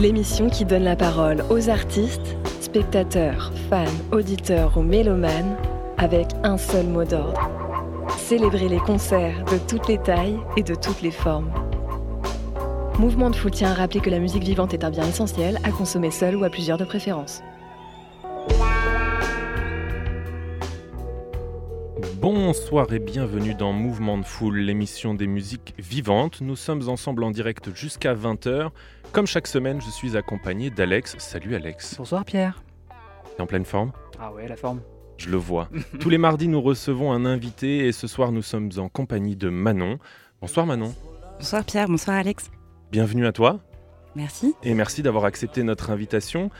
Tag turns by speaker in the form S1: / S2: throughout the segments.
S1: l'émission qui donne la parole aux artistes, spectateurs, fans, auditeurs ou mélomanes avec un seul mot d'ordre. Célébrer les concerts de toutes les tailles et de toutes les formes. Mouvement de Foule tient à rappeler que la musique vivante est un bien essentiel à consommer seul ou à plusieurs de préférence.
S2: Bonsoir et bienvenue dans Mouvement de Foule, l'émission des musiques vivantes. Nous sommes ensemble en direct jusqu'à 20h. Comme chaque semaine, je suis accompagné d'Alex. Salut Alex.
S3: Bonsoir Pierre.
S2: T'es en pleine forme?
S3: Ah ouais, la forme.
S2: Je le vois. Tous les mardis, nous recevons un invité et ce soir, nous sommes en compagnie de Manon. Bonsoir Manon.
S4: Bonsoir Pierre, bonsoir Alex.
S2: Bienvenue à toi
S4: Merci.
S2: et merci d'avoir accepté notre invitation.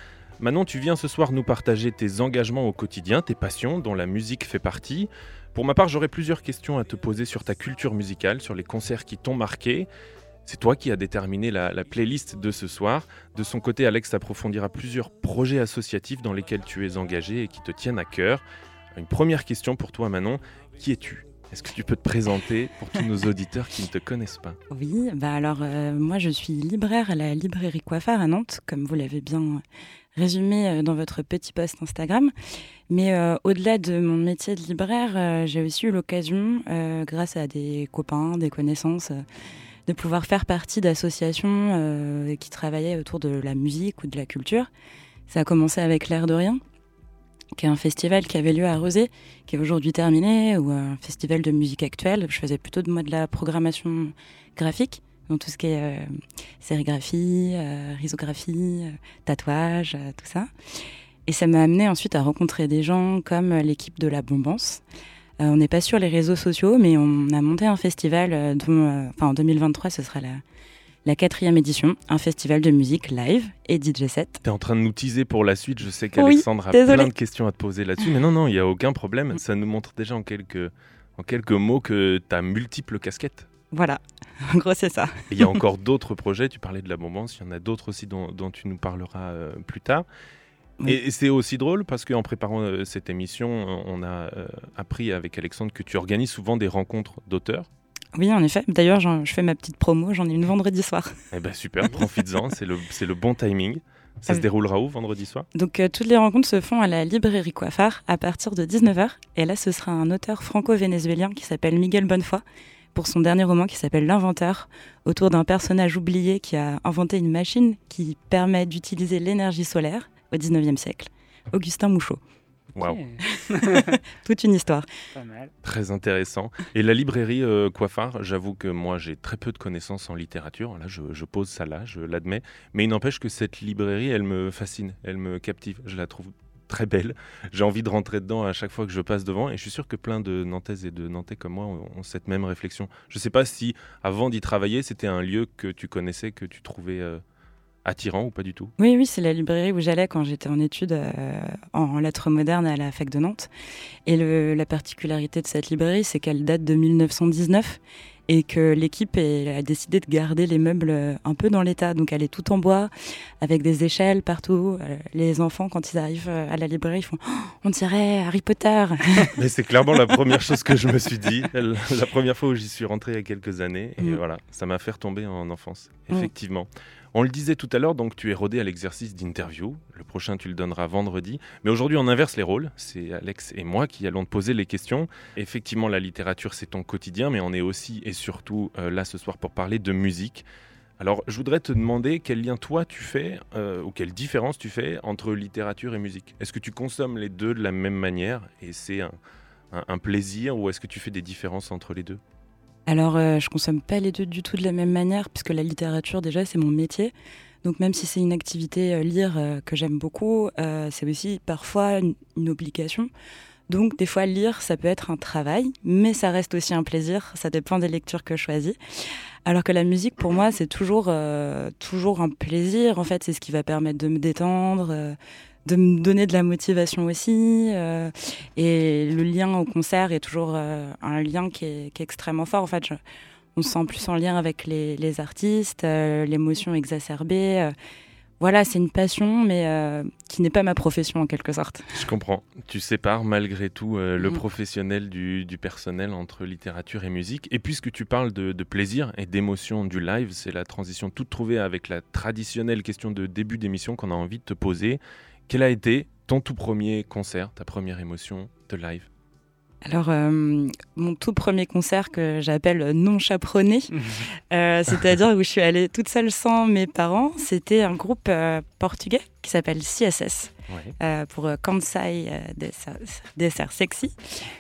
S2: Manon, tu viens ce soir nous partager tes engagements au quotidien, tes passions dont la musique fait partie. Pour ma part, j'aurais plusieurs questions à te poser sur ta culture musicale, sur les concerts qui t'ont marqué. C'est toi qui as déterminé la, la playlist de ce soir. De son côté, Alex approfondira plusieurs projets associatifs dans lesquels tu es engagé et qui te tiennent à cœur. Une première question pour toi, Manon. Qui es-tu? Est-ce que tu peux te présenter pour tous nos auditeurs qui ne te connaissent pas?
S4: Oui, bah alors euh, moi je suis libraire à la librairie Coiffard à Nantes, comme vous l'avez bien résumé euh, dans votre petit post Instagram. Mais euh, au-delà de mon métier de libraire, euh, j'ai aussi eu l'occasion, grâce à des copains, des connaissances, de pouvoir faire partie d'associations qui travaillaient autour de la musique ou de la culture. Ça a commencé avec L'air de rien, qui est un festival qui avait lieu à Rosé, qui est aujourd'hui terminé, ou un festival de musique actuelle. Je faisais plutôt de moi de la programmation graphique, donc tout ce qui est euh, sérigraphie, euh, risographie, euh, tatouage, tout ça. Et ça m'a amené ensuite à rencontrer des gens comme l'équipe de la Bombance. Euh, on n'est pas sur les réseaux sociaux, mais on a monté un festival euh, dont, euh, enfin en 2023, ce sera la, la quatrième édition, un festival de musique live et DJ set.
S2: Tu es en train de nous teaser pour la suite. Je sais
S4: Oui,
S2: qu'Alexandre a plein de questions à te poser là-dessus. Mais non, non, il n'y a aucun problème. Ça nous montre déjà en quelques, en quelques mots que tu as multiples casquettes.
S4: Voilà, en gros c'est ça.
S2: Il y a encore d'autres projets. Tu parlais de la bombance. Il y en a d'autres aussi dont, dont tu nous parleras euh, plus tard.
S4: Oui.
S2: Et, et c'est aussi drôle parce qu'en préparant euh, cette émission, on a euh, appris avec Alexandre que tu organises souvent des rencontres d'auteurs.
S4: Oui, en effet. D'ailleurs, je fais ma petite promo, j'en ai une vendredi soir.
S2: Eh ben super, profites-en. c'est le, le bon timing. Ça
S4: Ah
S2: se déroulera où vendredi soir?
S4: Donc euh, toutes les rencontres se font à la librairie Coiffard à partir de 19h. Et là, ce sera un auteur franco-vénézuélien qui s'appelle Miguel Bonnefoy pour son dernier roman qui s'appelle L'inventeur, autour d'un personnage oublié qui a inventé une machine qui permet d'utiliser l'énergie solaire au 19e siècle. Augustin Mouchot.
S2: Waouh,
S4: Toute une histoire.
S3: Pas mal.
S2: très intéressant. Et la librairie euh, Coiffard, j'avoue que moi j'ai très peu de connaissances en littérature. Là, je, je pose ça là, je l'admets. Mais il n'empêche que cette librairie, elle me fascine, elle me captive. Je la trouve très belle. J'ai envie de rentrer dedans à chaque fois que je passe devant. Et je suis sûr que plein de Nantaises et de Nantais comme moi ont, cette même réflexion. Je ne sais pas si avant d'y travailler, c'était un lieu que tu connaissais, que tu trouvais euh, attirant ou pas du tout?
S4: Oui, oui, c'est la librairie où j'allais quand j'étais en études euh, en lettres modernes à la fac de Nantes. Et la particularité de cette librairie, c'est qu'elle date de 1919 et que l'équipe a décidé de garder les meubles euh, un peu dans l'état. Donc elle est toute en bois, avec des échelles partout. Euh, les enfants, quand ils arrivent euh, à la librairie, ils font Oh, On dirait Harry Potter !»
S2: Mais c'est clairement la première chose que je me suis dit. La la première fois où j'y suis rentré il y a quelques années. Et
S4: Mm.
S2: voilà, ça m'a fait retomber en enfance.
S4: Mm.
S2: Effectivement. On le disait tout à l'heure, donc tu es rodé à l'exercice d'interview. Le prochain, tu le donneras vendredi. Mais aujourd'hui, on inverse les rôles. C'est Alex et moi qui allons te poser les questions. Effectivement, la littérature, c'est ton quotidien, mais on est aussi et surtout euh, là ce soir pour parler de musique. Alors, je voudrais te demander quel lien toi tu fais, euh, ou quelle différence tu fais entre littérature et musique. Est-ce que tu consommes les deux de la même manière et c'est un, plaisir, ou est-ce que tu fais des différences entre les deux?
S4: Alors, euh, je consomme pas les deux du tout de la même manière, puisque la littérature, déjà, c'est mon métier. Donc, même si c'est une activité euh, lire euh, que j'aime beaucoup, euh, c'est aussi parfois une, une obligation. Donc, des fois, lire, ça peut être un travail, mais ça reste aussi un plaisir. Ça dépend des lectures que je choisis. Alors que la musique, pour moi, c'est toujours, toujours un plaisir. En fait, c'est ce qui va permettre de me détendre, de me donner de la motivation aussi. et le lien au concert est toujours un lien qui est, extrêmement fort. En fait, on se sent plus en lien avec les, les artistes, l'émotion exacerbée voilà, c'est une passion, mais euh, qui n'est pas ma profession en quelque sorte.
S2: Je comprends. Tu sépares malgré tout euh, le
S4: Mm.
S2: professionnel du, du personnel entre littérature et musique. Et puisque tu parles de, de plaisir et d'émotion du live, c'est la transition toute trouvée avec la traditionnelle question de début d'émission qu'on a envie de te poser. Quel a été ton tout premier concert, ta première émotion de live?
S4: Alors, euh, mon tout premier concert que j'appelle non chaperonné, euh, c'est-à-dire où je suis allée toute seule sans mes parents, c'était un groupe euh, portugais qui s'appelle CSS.
S2: Ouais.
S4: pour Kansai Dessert, Dessert Sexy.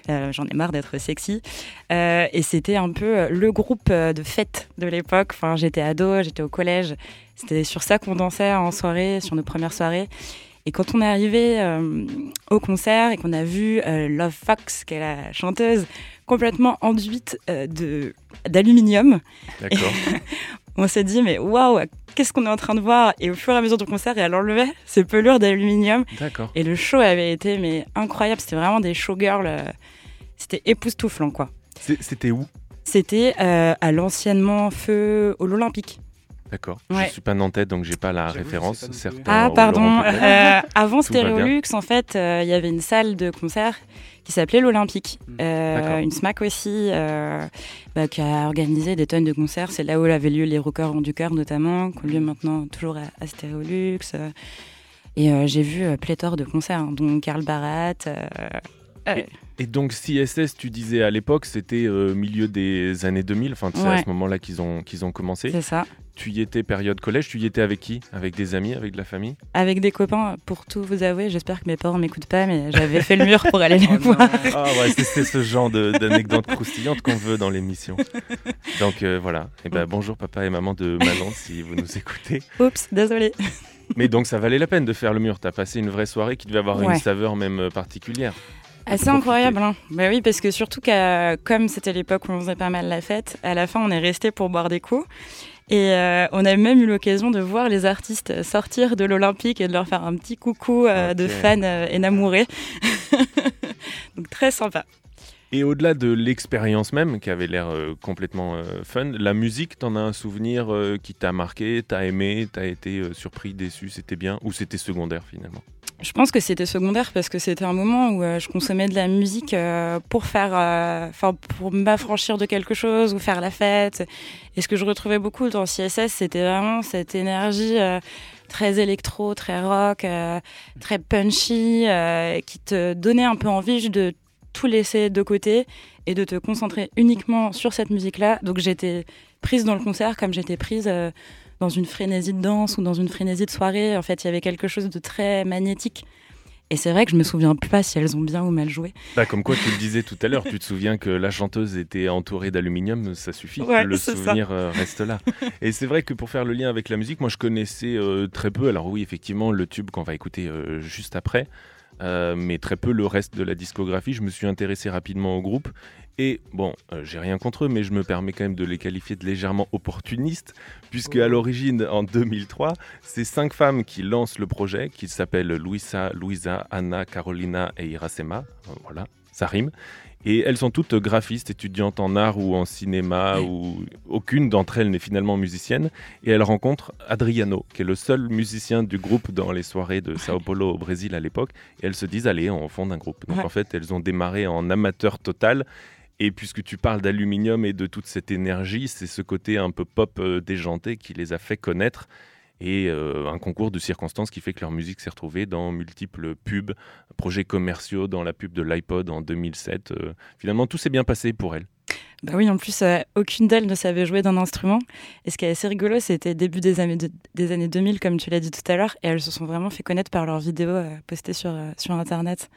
S4: J'en ai marre d'être sexy. Et c'était un peu le groupe de fête de l'époque. Enfin, j'étais ado, j'étais au collège. C'était sur ça qu'on dansait en soirée, sur nos premières soirées. Et quand on est arrivé euh, au concert et qu'on a vu euh, Love Fox, qui est la chanteuse, complètement enduite euh, de d'aluminium,
S2: D'accord.
S4: on s'est dit mais waouh, qu'est-ce qu'on est en train de voir? Et au fur et à mesure du concert, elle enlevait ces pelures d'aluminium
S2: D'accord.
S4: et le show avait été mais incroyable. C'était vraiment des showgirls. euh, C'était époustouflant quoi.
S2: C'était où?
S4: C'était euh, à l'anciennement feu au l'Olympique.
S2: D'accord.
S4: Ouais.
S2: Je suis pas nantais, donc j'ai pas la référence. Certains
S4: Ah
S2: Laurent
S4: pardon. Euh, avant. Stéréolux, en fait, euh, il y avait une salle de concert qui s'appelait l'Olympique.
S3: Mm.
S4: Euh, une SMAC aussi, euh, bah, qui a organisé des tonnes de concerts. C'est là où avaient lieu les Rockers ont du cœur notamment, qui ont lieu maintenant toujours à, à Stéréolux. Et euh, j'ai vu euh, pléthore de concerts, hein, dont Karl Barat. Euh,
S2: Et donc CSS, tu disais à l'époque, c'était euh, milieu des années 2000, enfin c'est à ce moment-là qu'ils ont, qu'ils ont commencé.
S4: c'est ça.
S2: Tu y étais période collège, tu y étais avec qui? Avec des amis, avec de la famille?
S4: Avec des copains, pour tout vous avouer, j'espère que mes parents m'écoutent pas, mais j'avais fait le mur pour aller les
S3: Oh
S4: voir.
S2: Ah ouais, c'est ce genre d'anecdotes croustillantes qu'on veut dans l'émission. Donc euh, voilà, et ben, bonjour papa et maman de Manon si vous nous écoutez.
S4: Oups, désolé.
S2: Mais donc ça valait la peine de faire le mur, t'as passé une vraie soirée qui devait avoir une saveur même euh, particulière.
S4: Assez incroyable, hein. Bah oui, parce que surtout qu'à comme c'était l'époque où on faisait pas mal la fête, à la fin on est resté pour boire des coups. Et euh, on a même eu l'occasion de voir les artistes sortir de l'Olympique et de leur faire un petit coucou euh, de fans euh, énamourés. Donc très sympa.
S2: Et au-delà de l'expérience même, qui avait l'air euh, complètement fun, la musique, t'en as un souvenir qui t'a marqué, t'as aimé, t'as été surpris, déçu, c'était bien, ou c'était secondaire finalement?
S4: Je pense que c'était secondaire parce que c'était un moment où euh, je consommais de la musique euh, pour faire, euh, pour m'affranchir de quelque chose ou faire la fête. Et ce que je retrouvais beaucoup dans CSS, c'était vraiment cette énergie très électro, très rock, très punchy, qui te donnait un peu envie de tout laisser de côté et de te concentrer uniquement sur cette musique-là. Donc j'étais prise dans le concert comme j'étais prise dans une frénésie de danse ou dans une frénésie de soirée. En fait, il y avait quelque chose de très magnétique. Et c'est vrai que je me souviens plus pas si elles ont bien ou mal joué.
S2: Bah, Comme quoi tu le disais tout à l'heure, tu te souviens que la chanteuse était entourée d'aluminium, ça suffit,
S4: Ouais,
S2: le
S4: ça.
S2: souvenir euh, reste là. Et c'est vrai que pour faire le lien avec la musique, moi je connaissais euh, très peu, alors oui effectivement le tube qu'on va écouter euh, juste après, euh, mais très peu le reste de la discographie. Je me suis intéressé rapidement au groupe et bon, euh, j'ai rien contre eux, mais je me permets quand même de les qualifier de légèrement opportunistes, puisque à l'origine, en 2003, c'est cinq femmes qui lancent le projet, qui s'appellent Luisa, Luisa, Anna, Carolina et Iracema. Voilà, ça rime. Et elles sont toutes graphistes, étudiantes en art ou en cinéma, ou aucune d'entre elles n'est finalement musicienne. Et elles rencontrent Adriano, qui est le seul musicien du groupe dans les soirées de Sao Paulo au Brésil à l'époque. Et elles se disent, allez, on fonde un groupe. Donc
S4: Ouais.
S2: en fait, elles ont démarré en amateur total. Et puisque tu parles d'aluminium et de toute cette énergie, c'est ce côté un peu pop euh, déjanté qui les a fait connaître. Et euh, un concours de circonstances qui fait que leur musique s'est retrouvée dans multiples pubs, projets commerciaux, dans la pub de l'iPod en 2007. Euh, finalement, tout s'est bien passé pour elles.
S4: Bah oui, en plus, euh, aucune d'elles ne savait jouer d'un instrument. Et ce qui est assez rigolo, c'était début des années, de- des années 2000, comme tu l'as dit tout à l'heure, et elles se sont vraiment fait connaître par leurs vidéos postées sur, sur Internet.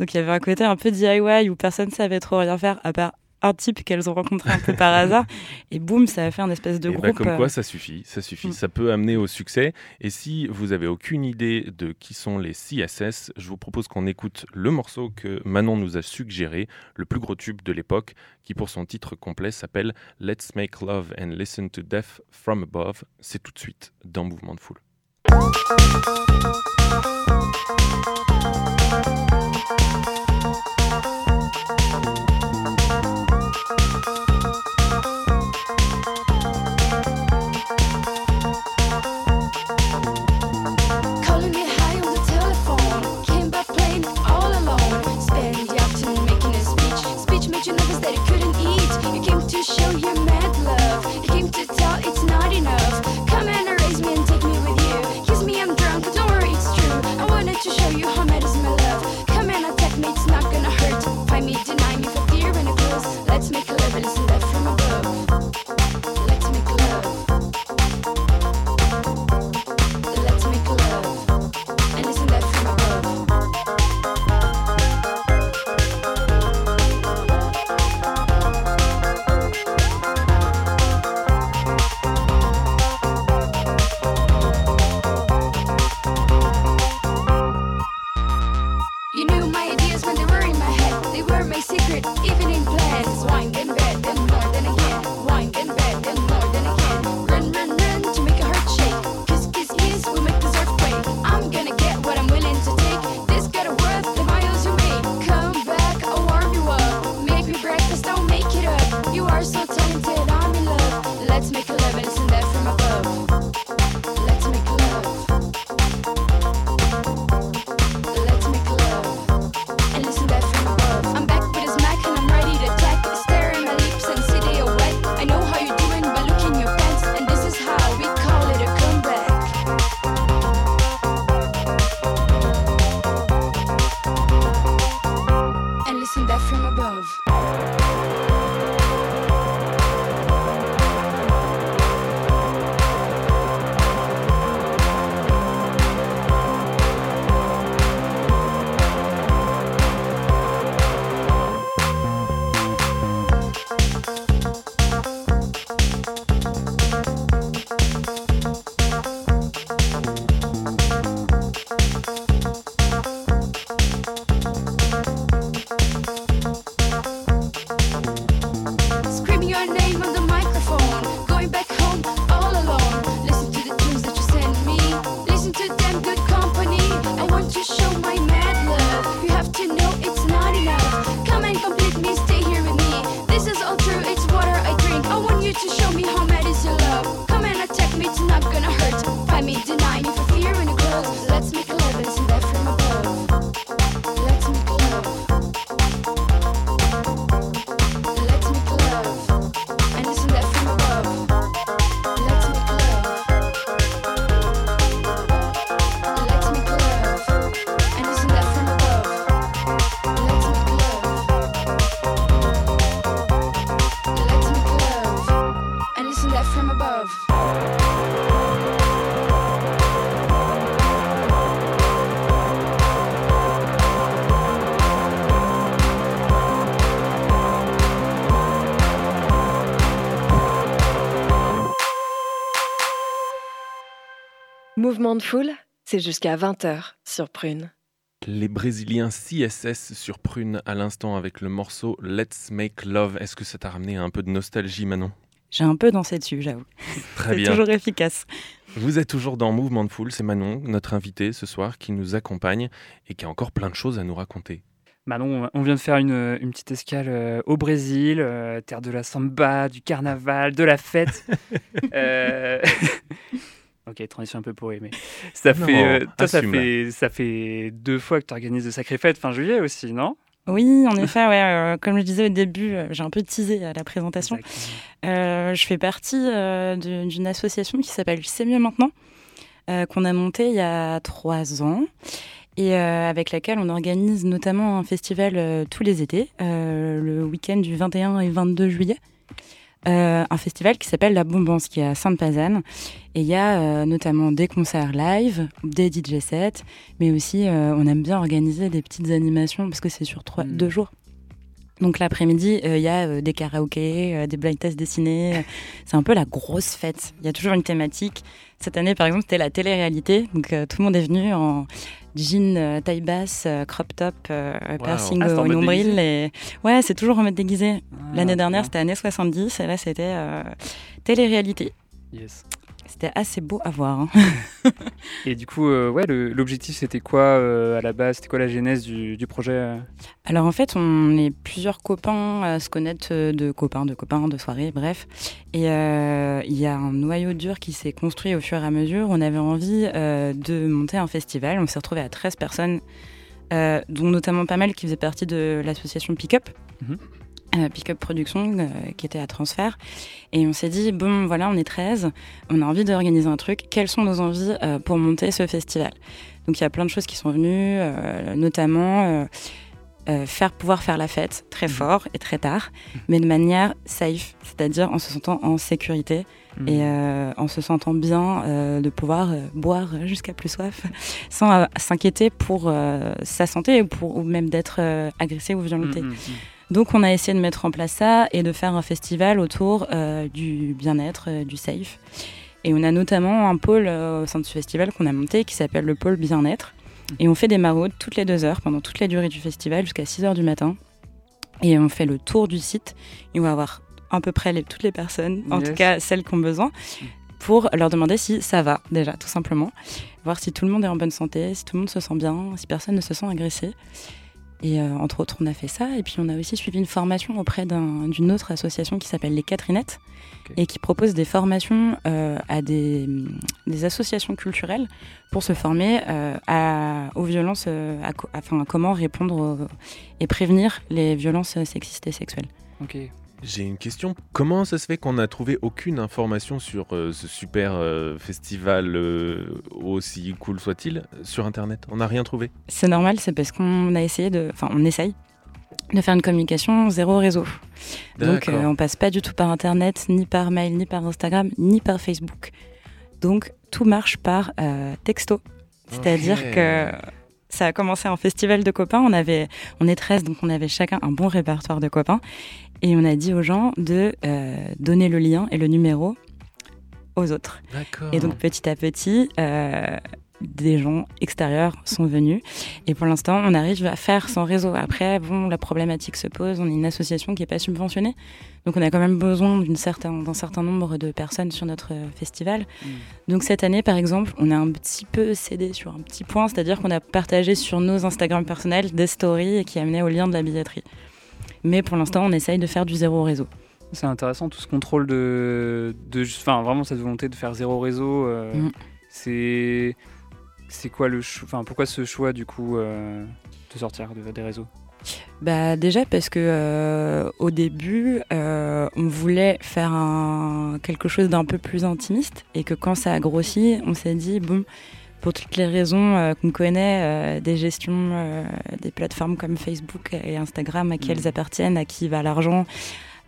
S4: Donc il y avait un côté un peu DIY où personne ne savait trop rien faire, à part un type qu'elles ont rencontré un peu par hasard. Et boum, ça a fait un espèce de
S2: Et bah,
S4: groupe.
S2: comme
S4: euh,
S2: quoi, ça suffit, ça suffit,
S4: Mm.
S2: ça peut amener au succès. Et si vous avez aucune idée de qui sont les CSS, je vous propose qu'on écoute le morceau que Manon nous a suggéré, le plus gros tube de l'époque, qui pour son titre complet s'appelle Let's Make Love and Listen to Death from Above. C'est tout de suite dans Mouvement de Foule.
S1: Mouvement de foule, c'est jusqu'à 20h sur Prune.
S2: Les Brésiliens CSS sur Prune à l'instant avec le morceau Let's Make Love. Est-ce que ça t'a ramené un peu de nostalgie, Manon?
S4: J'ai un peu dansé dessus, j'avoue.
S2: Très
S4: C'est
S2: bien.
S4: toujours efficace.
S2: Vous êtes toujours dans Mouvement de Foule. C'est Manon, notre invité ce soir, qui nous accompagne et qui a encore plein de choses à nous raconter.
S5: Manon, on vient de faire une, une petite escale euh, au Brésil, euh, terre de la samba, du carnaval, de la fête. Euh, ok, transition un peu pourrie, mais ça
S2: Non,
S5: fait, euh, toi, ça fait, ça fait deux fois que tu organises de sacrées fêtes fin juillet aussi, non?
S4: Oui, en effet, ouais, euh, comme je disais au début, euh, j'ai un peu teasé à la présentation. Euh, je fais partie euh, d'une association qui s'appelle C'est mieux maintenant, euh, qu'on a montée il y a trois ans et euh, avec laquelle on organise notamment un festival euh, tous les étés, euh, le week-end du 21 et 22 juillet. Euh, un festival qui s'appelle La Bombance, qui est à Sainte-Pazanne. Et il y a euh, notamment des concerts live, des DJ sets, mais aussi euh, on aime bien organiser des petites animations parce que c'est sur trois,
S5: Mm.
S4: deux jours. Donc l'après-midi, il y a des karaokés, des blind tests dessinés. C'est un peu la grosse fête. Il y a toujours une thématique. Cette année, par exemple, c'était la télé-réalité. Donc tout le monde est venu en jean, euh, taille basse, euh, crop top, euh, piercing
S5: Ah,
S4: au nombril. Et... Ouais, c'est toujours en mode déguisé. L'année
S5: Ah,
S4: dernière,
S5: bien.
S4: c'était années 70 et là, c'était télé-réalité.
S5: Yes.
S4: C'était assez beau à voir. hein.
S5: Et du coup, euh, ouais, l'objectif c'était quoi euh, à la base? C'était quoi la genèse du, du projet euh?
S4: Alors en fait, on est plusieurs copains à se connaître de copains, de copains, de soirées, bref. Et il y a un noyau dur qui s'est construit au fur et à mesure. On avait envie de monter un festival. On s'est retrouvé à 13 personnes, dont notamment pas mal qui faisaient partie de l'association Pickup.
S5: Mhm.
S4: Euh, Pickup Production, euh, qui était à transfert. Et on s'est dit, bon, voilà, on est 13, on a envie d'organiser un truc. Quelles sont nos envies euh, pour monter ce festival? Donc il y a plein de choses qui sont venues, euh, notamment faire pouvoir faire la fête très fort et très tard, mais de manière safe, c'est-à-dire en se sentant en sécurité
S5: Hmm.
S4: et en se sentant bien de pouvoir boire jusqu'à plus soif, sans s'inquiéter pour sa santé ou, pour, ou même d'être agressé ou violenté.
S5: Mm, mm.
S4: Donc on a essayé de mettre en place ça et de faire un festival autour euh, du bien-être, euh, du safe. Et on a notamment un pôle euh, au sein de ce festival qu'on a monté qui s'appelle le pôle bien-être. Et on fait des maraudes toutes les deux heures pendant toute la durée du festival jusqu'à 6 heures du matin. Et on fait le tour du site et on va voir à peu près les- toutes les personnes, en
S5: Yes.
S4: tout cas celles qui ont besoin, pour leur demander si ça va déjà, tout simplement. Voir si tout le monde est en bonne santé, si tout le monde se sent bien, si personne ne se sent agressé. Et euh, entre autres, on a fait ça. Et puis, on a aussi suivi une formation auprès d'un- d'une autre association qui s'appelle les Catherinettes et qui propose des formations euh, à des, des associations culturelles pour se former euh, à, aux violences, à, enfin, à comment répondre aux- et prévenir les violences sexistes et sexuelles.
S5: Ok.
S2: J'ai une question. Comment ça se fait qu'on n'a trouvé aucune information sur euh, ce super euh, festival, euh, aussi cool soit-il, sur Internet? On n'a rien trouvé?
S4: C'est normal, c'est parce qu'on a essayé de. Enfin, on essaye de faire une communication zéro réseau. Donc, on passe pas du tout par Internet, ni par mail, ni par Instagram, ni par Facebook. Donc, tout marche par texto. C'est-à-dire que ça a commencé en festival de copains. On, avait, on est 13, donc on avait chacun un bon répertoire de copains. Et on a dit aux gens de euh, donner le lien et le numéro aux autres.
S2: D'accord.
S4: Et donc petit à petit, euh, des gens extérieurs sont venus. Et pour l'instant, on arrive à faire son réseau. Après, bon, la problématique se pose. On est une association qui n'est pas subventionnée. Donc on a quand même besoin d'un certain, certain nombre de personnes sur notre euh, festival.
S5: Mm.
S4: Donc cette année, par exemple, on a un petit peu cédé sur un petit point, c'est-à-dire qu'on a partagé sur nos Instagram personnels des stories qui amenaient au lien de la billetterie. Mais pour l'instant, on essaye de faire du zéro réseau.
S5: C'est intéressant tout ce contrôle de, de, enfin vraiment cette volonté de faire zéro réseau. euh,
S4: Mm.
S5: C'est, c'est quoi le, cho- enfin pourquoi ce choix du coup euh, de sortir de- des réseaux?
S4: Bah déjà parce que euh, au début, euh, on voulait faire un, quelque chose d'un peu plus intimiste et que quand ça a grossi, on s'est dit bon, pour toutes les raisons qu'on connaît, des gestions des plateformes comme Facebook et Instagram, à qui
S5: Mhm.
S4: elles appartiennent, à qui va l'argent,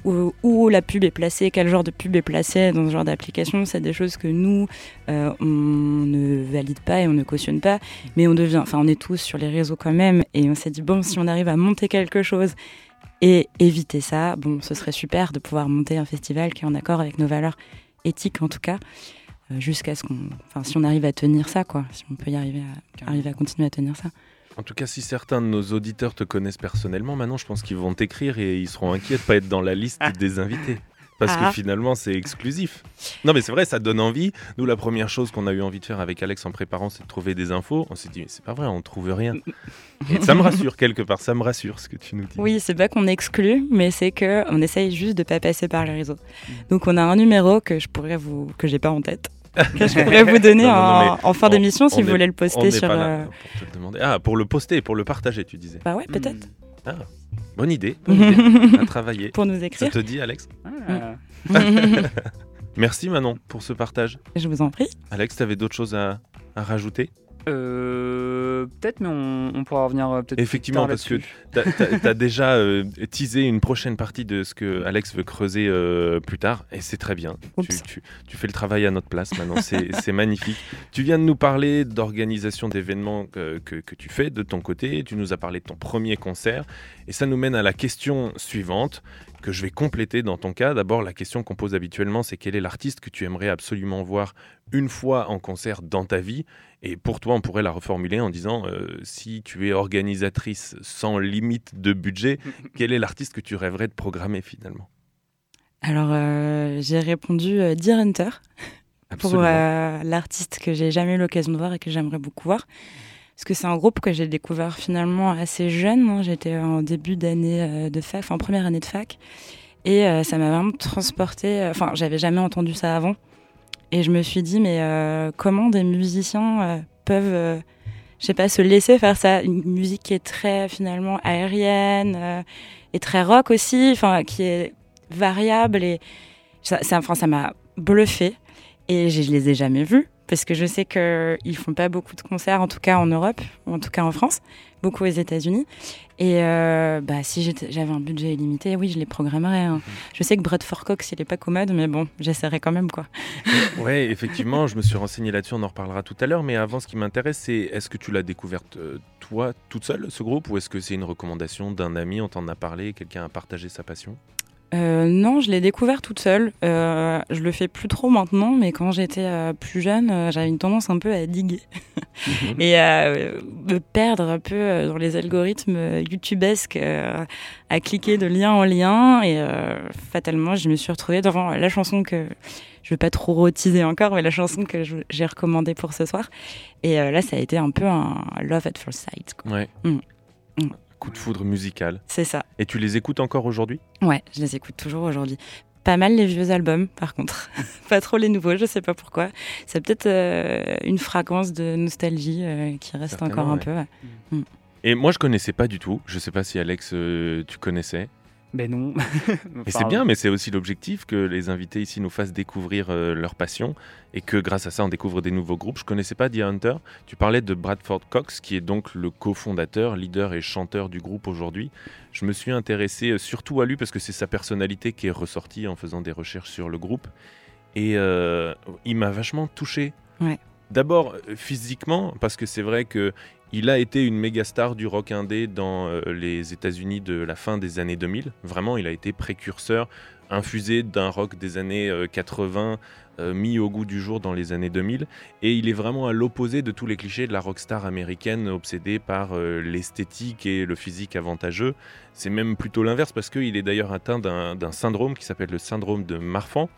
S4: où, où la pub est placée, quel genre de pub est placé dans ce genre d'application, c'est des choses que nous, euh, on ne valide pas et on ne cautionne pas, mais on devient, enfin on est tous sur les réseaux quand même, et on s'est dit, bon, si on arrive à monter quelque chose et éviter ça, bon, ce serait super de pouvoir monter un festival qui est en accord avec nos valeurs éthiques en tout cas, euh, jusqu'à ce qu'on, enfin si on arrive à tenir ça, quoi, si on peut y arriver à, arriver à continuer à tenir ça.
S2: En tout cas, si certains de nos auditeurs te connaissent personnellement, maintenant, je pense qu'ils vont t'écrire et ils seront inquiets de pas être dans la liste des invités. Parce
S4: Ah.
S2: que finalement, c'est exclusif. Non, mais c'est vrai, ça donne envie. Nous, la première chose qu'on a eu envie de faire avec Alex en préparant, c'est de trouver des infos. On s'est dit, mais c'est pas vrai, on trouve rien. Et ça me rassure quelque part, ça me rassure ce que tu nous dis.
S4: Oui, c'est pas qu'on exclut, mais c'est que on essaye juste de pas passer par les réseaux. Donc on a un numéro que je pourrais vous, que j'ai pas en tête, que je pourrais vous donner
S2: Non, non, non,
S4: en, en fin
S2: on-
S4: d'émission si vous
S2: est-
S4: voulez le poster sur.
S2: pas là
S4: euh,
S2: pour te le demander. Ah, pour le poster, pour le partager, tu disais.
S4: Bah ouais, peut-être.
S5: Hmm.
S2: Bonne idée, bonne idée à travailler.
S4: Pour nous
S2: Ça
S4: écrire.
S2: te dit, Alex
S5: Ah.
S2: Merci Manon pour ce partage.
S4: je vous en prie.
S2: Alex, tu avais d'autres choses à, à rajouter?
S5: Euh, peut-être, mais on, on pourra revenir euh, peut-être.
S2: Effectivement,
S5: plus tard
S2: parce que tu as, déjà euh, teasé une prochaine partie de ce que Alex veut creuser euh, plus tard, et c'est très bien. Tu,
S4: Oups.
S2: tu- tu fais le travail à notre place maintenant, c'est c'est magnifique. Tu viens de nous parler d'organisation d'événements que, que- que tu fais de ton côté, tu nous as parlé de ton premier concert, et ça nous mène à la question suivante que je vais compléter dans ton cas. D'abord, la question qu'on pose habituellement, c'est quel est l'artiste que tu aimerais absolument voir une fois en concert dans ta vie? Et pour toi, on pourrait la reformuler en disant euh, si tu es organisatrice sans limite de budget, quel est l'artiste que tu rêverais de programmer finalement?
S4: Alors euh, j'ai répondu euh, Dear Hunter pour euh, l'artiste que j'ai jamais eu l'occasion de voir et que j'aimerais beaucoup voir. Parce que c'est un groupe que j'ai découvert finalement assez jeune. hein. J'étais en début d'année euh, de fac, en première année de fac. Et euh, ça m'a vraiment transporté. euh, Enfin, j'avais jamais entendu ça avant. Et je me suis dit, mais comment des musiciens peuvent, euh, je sais pas, se laisser faire ça? Une musique qui est très finalement aérienne et très rock aussi, enfin, qui est variable. Et ça, ça, enfin, ça m'a bluffé. Et je, je les ai jamais vus parce que je sais qu'ils font pas beaucoup de concerts, en tout cas en Europe, ou en tout cas en France, beaucoup aux États-Unis. Et euh, bah, si j'avais un budget illimité, oui, je les programmerais. hein. Je sais que Bradford Cox, il est pas commode, mais bon, j'essaierai quand même, quoi.
S2: Ouais, effectivement, je me suis renseigné là-dessus, on en reparlera tout à l'heure. Mais avant, ce qui m'intéresse, c'est est-ce que tu l'as découverte euh, toi, toute seule, ce groupe, ou est-ce que c'est une recommandation d'un ami, on t'en a parlé, quelqu'un a partagé sa passion?
S4: Euh, non, je l'ai découvert toute seule. Euh, je le fais plus trop maintenant, mais quand j'étais euh, plus jeune, euh, j'avais une tendance un peu à diguer et à me perdre un peu dans les algorithmes youtubesques, à cliquer de lien en lien. Et fatalement, je me suis retrouvée devant la chanson que je veux pas trop rotiser encore, mais la chanson que j'ai recommandée pour ce soir. Et là, ça a été un peu un love at first sight. quoi.
S2: Ouais.
S4: Mm. Mm.
S2: Coup de foudre musical.
S4: C'est ça.
S2: Et tu les écoutes encore aujourd'hui?
S4: Ouais, je les écoute toujours aujourd'hui. Pas mal les vieux albums, par contre. pas trop les nouveaux, je sais pas pourquoi. C'est peut-être euh, une fréquence de nostalgie euh, qui reste encore un
S2: ouais.
S4: peu. ouais.
S2: Et moi, je connaissais pas du tout. Je sais pas si Alex, euh, tu connaissais.
S5: Ben non.
S2: Et c'est bien, mais c'est aussi l'objectif que les invités ici nous fassent découvrir euh, leur passion et que grâce à ça, on découvre des nouveaux groupes. Je connaissais pas The Hunter. Tu parlais de Bradford Cox, qui est donc le cofondateur, leader et chanteur du groupe aujourd'hui. Je me suis intéressé euh, surtout à lui parce que c'est sa personnalité qui est ressortie en faisant des recherches sur le groupe. Et euh, il m'a vachement touché.
S4: Ouais.
S2: D'abord euh, physiquement, parce que c'est vrai que il a été une méga star du rock indé dans euh, les États-Unis de la fin des années 2000. Vraiment, il a été précurseur, infusé d'un rock des années euh, 80, euh, mis au goût du jour dans les années 2000. Et il est vraiment à l'opposé de tous les clichés de la rockstar américaine obsédée par l'esthétique et le physique avantageux. C'est même plutôt l'inverse parce qu'il est d'ailleurs atteint d'un syndrome qui s'appelle le syndrome de Marfan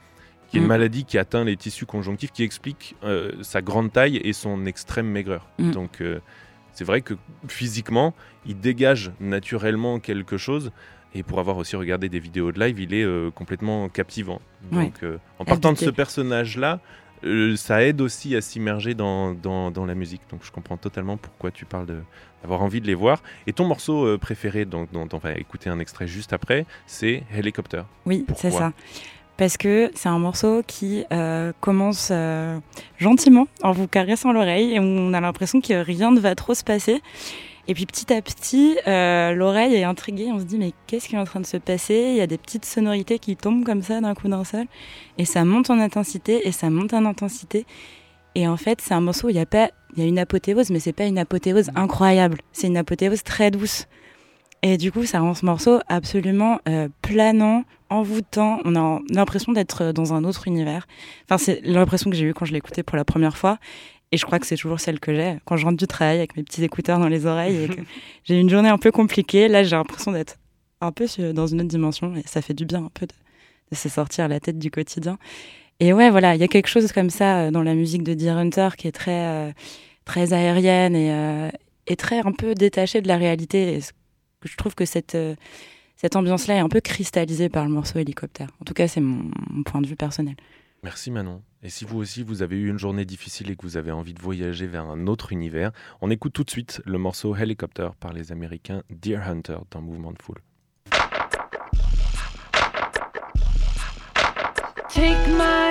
S2: qui est une
S4: Mm.
S2: maladie qui atteint les tissus conjonctifs, qui explique euh, sa grande taille et son extrême maigreur.
S4: Mm.
S2: Donc euh, c'est vrai que physiquement, il dégage naturellement quelque chose. Et pour avoir aussi regardé des vidéos de live, il est euh, complètement captivant. Donc en partant de ce personnage-là, ça aide aussi à s'immerger dans, dans, dans la musique. Donc je comprends totalement pourquoi tu parles d'avoir envie de les voir. Et ton morceau préféré, donc, dont on va écouter un extrait juste après, c'est Helicopter.
S4: Oui, c'est ça. Parce que c'est un morceau qui euh, commence euh, gentiment en vous caressant l'oreille et on a l'impression que rien ne va trop se passer. Et puis petit à petit, euh, l'oreille est intriguée. On se dit mais qu'est-ce qui est en train de se passer? Il y a des petites sonorités qui tombent comme ça d'un coup d'un seul. Et ça monte en intensité et ça monte en intensité. Et en fait, c'est un morceau où il y a pas, il y a une apothéose, mais c'est pas une apothéose incroyable. C'est une apothéose très douce. Et du coup, ça rend ce morceau absolument euh, planant, envoûtant. On a l'impression d'être dans un autre univers. Enfin, c'est l'impression que j'ai eue quand je l'ai écouté pour la première fois. Et je crois que c'est toujours celle que j'ai quand je rentre du travail avec mes petits écouteurs dans les oreilles et que j'ai une journée un peu compliquée. Là, j'ai l'impression d'être un peu dans une autre dimension et ça fait du bien un peu de, de se sortir la tête du quotidien. Et ouais, voilà, il y a quelque chose comme ça euh, dans la musique de Deer Hunter qui est très, euh, très aérienne et, euh, et très un peu détachée de la réalité. Et je trouve que cette, euh, cette ambiance-là est un peu cristallisée par le morceau Hélicoptère. En tout cas, c'est mon, mon point de vue personnel.
S2: Merci Manon. Et si vous aussi vous avez eu une journée difficile et que vous avez envie de voyager vers un autre univers, on écoute tout de suite le morceau Helicopter par les Américains Deer Hunter dans Mouvement de Foule.
S6: Take my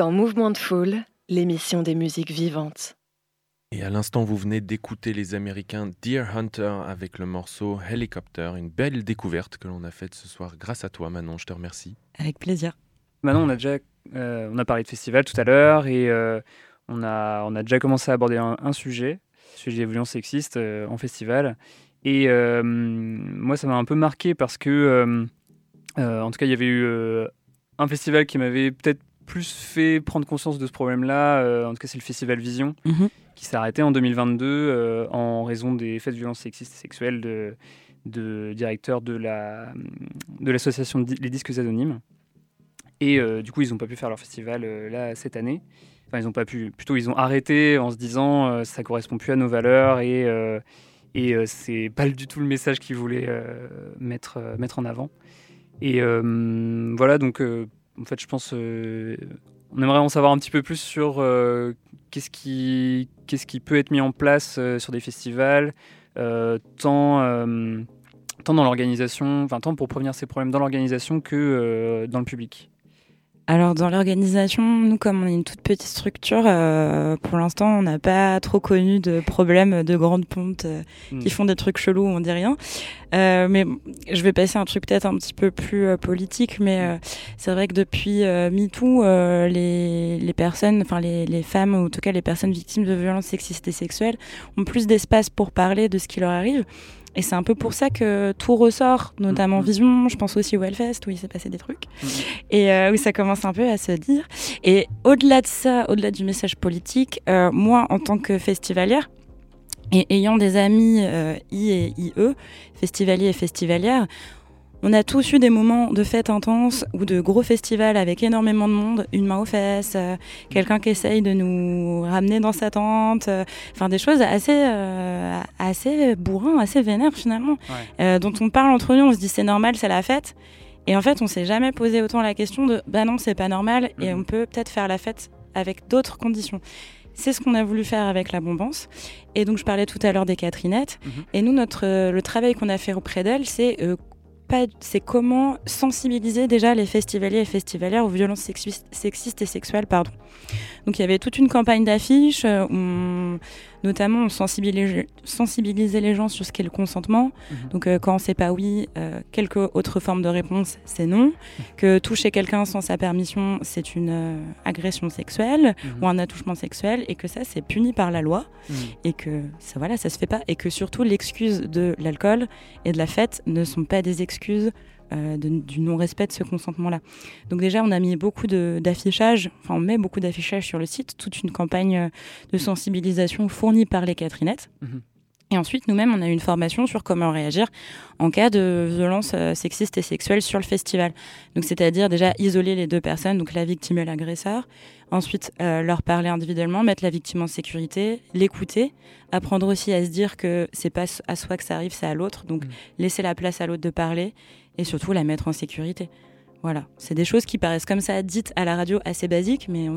S1: dans Mouvement de Foule, l'émission des musiques vivantes.
S2: Et à l'instant, vous venez d'écouter les Américains Deer Hunter avec le morceau Helicopter, une belle découverte que l'on a faite ce soir grâce à toi Manon, je te remercie.
S4: Avec plaisir.
S5: Maintenant, on a déjà euh, on a parlé de festival tout à l'heure et euh, on, a, on a déjà commencé à aborder un, un sujet, sujet des violences sexistes euh, en festival. Et euh, moi, ça m'a un peu marqué parce que, euh, euh, en tout cas, il y avait eu euh, un festival qui m'avait peut-être plus fait prendre conscience de ce problème-là. euh, en tout cas, c'est le festival Vision
S4: Mhm.
S5: qui s'est arrêté en 2022 euh, en raison des faits de violences sexistes et sexuelles de, de directeur de la de l'association Di- Les Disques Anonymes. Et euh, du coup, ils n'ont pas pu faire leur festival euh, là cette année. Enfin, ils n'ont pas pu. Plutôt, ils ont arrêté en se disant euh, ça correspond plus à nos valeurs et et c'est pas du tout le message qu'ils voulaient mettre mettre en avant. Et euh, voilà, donc en fait, je pense euh, on aimerait en savoir un petit peu plus sur euh, qu'est-ce qui peut être mis en place euh, sur des festivals, tant dans l'organisation, enfin tant pour prévenir ces problèmes dans l'organisation que dans le public.
S4: Alors dans l'organisation, nous comme on est une toute petite structure, euh, pour l'instant on n'a pas trop connu de problèmes de grandes pontes euh, qui font des trucs chelous où on dit rien. Euh, mais je vais passer un truc peut-être un petit peu plus euh, politique, mais euh, c'est vrai que depuis MeToo, euh, les, les personnes, enfin les, les femmes ou en tout cas les personnes victimes de violences sexistes et sexuelles ont plus d'espace pour parler de ce qui leur arrive. Et c'est un peu pour ça que tout ressort, notamment
S5: Mhm.
S4: Vision, je pense aussi au Hellfest où il s'est passé des trucs
S5: Mhm.
S4: et euh, où ça commence un peu à se dire. Et au-delà de ça, au-delà du message politique, euh, moi, en tant que festivalière, et ayant des amis euh, I et IE, festivaliers et festivalières, on a tous eu des moments de fête intense ou de gros festivals avec énormément de monde, une main aux fesses, euh, quelqu'un qui essaye de nous ramener dans sa tente, euh, enfin des choses assez, euh, assez bourrin, assez vénères finalement,
S5: Ouais.
S4: euh, dont on parle entre nous, on se dit c'est normal, c'est la fête. Et en fait, on s'est jamais posé autant la question de bah non, c'est pas normal et
S5: Mhm.
S4: on peut peut-être faire la fête avec d'autres conditions. C'est ce qu'on a voulu faire avec la Bombance. Et donc, je parlais tout à l'heure des Catherinettes.
S5: Mhm.
S4: Et nous, notre, le travail qu'on a fait auprès d'elles, c'est euh, c'est comment sensibiliser déjà les festivaliers et festivalières aux violences sexistes et sexuelles. Pardon. Donc, il y avait toute une campagne d'affiches, euh, notamment on sensibilisait, sensibilisait les gens sur ce qu'est le consentement.
S5: Mhm.
S4: Donc, euh, quand c'est pas oui, euh, quelques autres formes de réponse, c'est non. Que toucher quelqu'un sans sa permission, c'est une euh, agression sexuelle
S5: Mhm.
S4: ou un attouchement sexuel et que ça, c'est puni par la loi
S5: Mhm.
S4: et que ça, voilà, ça se fait pas et que surtout l'excuse de l'alcool et de la fête ne sont pas des excuses euh, de- du non-respect de ce consentement-là. Donc déjà, on a mis beaucoup de- d'affichage, enfin on met beaucoup d'affichage sur le site, toute une campagne euh, de sensibilisation fournie par les Catherinettes.
S5: Mhm.
S4: Et ensuite, nous-mêmes, on a eu une formation sur comment réagir en cas de violence euh, sexiste et sexuelle sur le festival. Donc, c'est-à-dire déjà isoler les deux personnes, donc la victime et l'agresseur. Ensuite, euh, leur parler individuellement, mettre la victime en sécurité, l'écouter, apprendre aussi à se dire que c'est pas à soi que ça arrive, c'est à l'autre. Donc,
S5: Mm.
S4: laisser la place à l'autre de parler et surtout la mettre en sécurité. Voilà, c'est des choses qui paraissent comme ça dites à la radio assez basiques, mais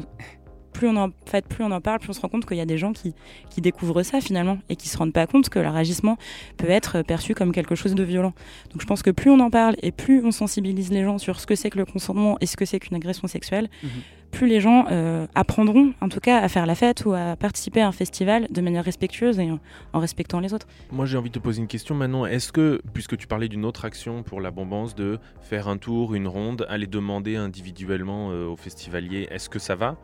S4: plus on en fait, plus on en parle, plus on se rend compte qu'il y a des gens qui, qui découvrent ça finalement et qui se rendent pas compte que leur agissement peut être perçu comme quelque chose de violent. Donc je pense que plus on en parle et plus on sensibilise les gens sur ce que c'est que le consentement et ce que c'est qu'une agression sexuelle,
S5: Mhm.
S4: Plus les gens euh, apprendront en tout cas à faire la fête ou à participer à un festival de manière respectueuse et en, respectant les autres.
S2: Moi, j'ai envie de te poser une question Manon. Est-ce que, puisque tu parlais d'une autre action pour la bombance, de faire un tour, une ronde, aller demander individuellement euh, aux festivaliers, est-ce que ça va?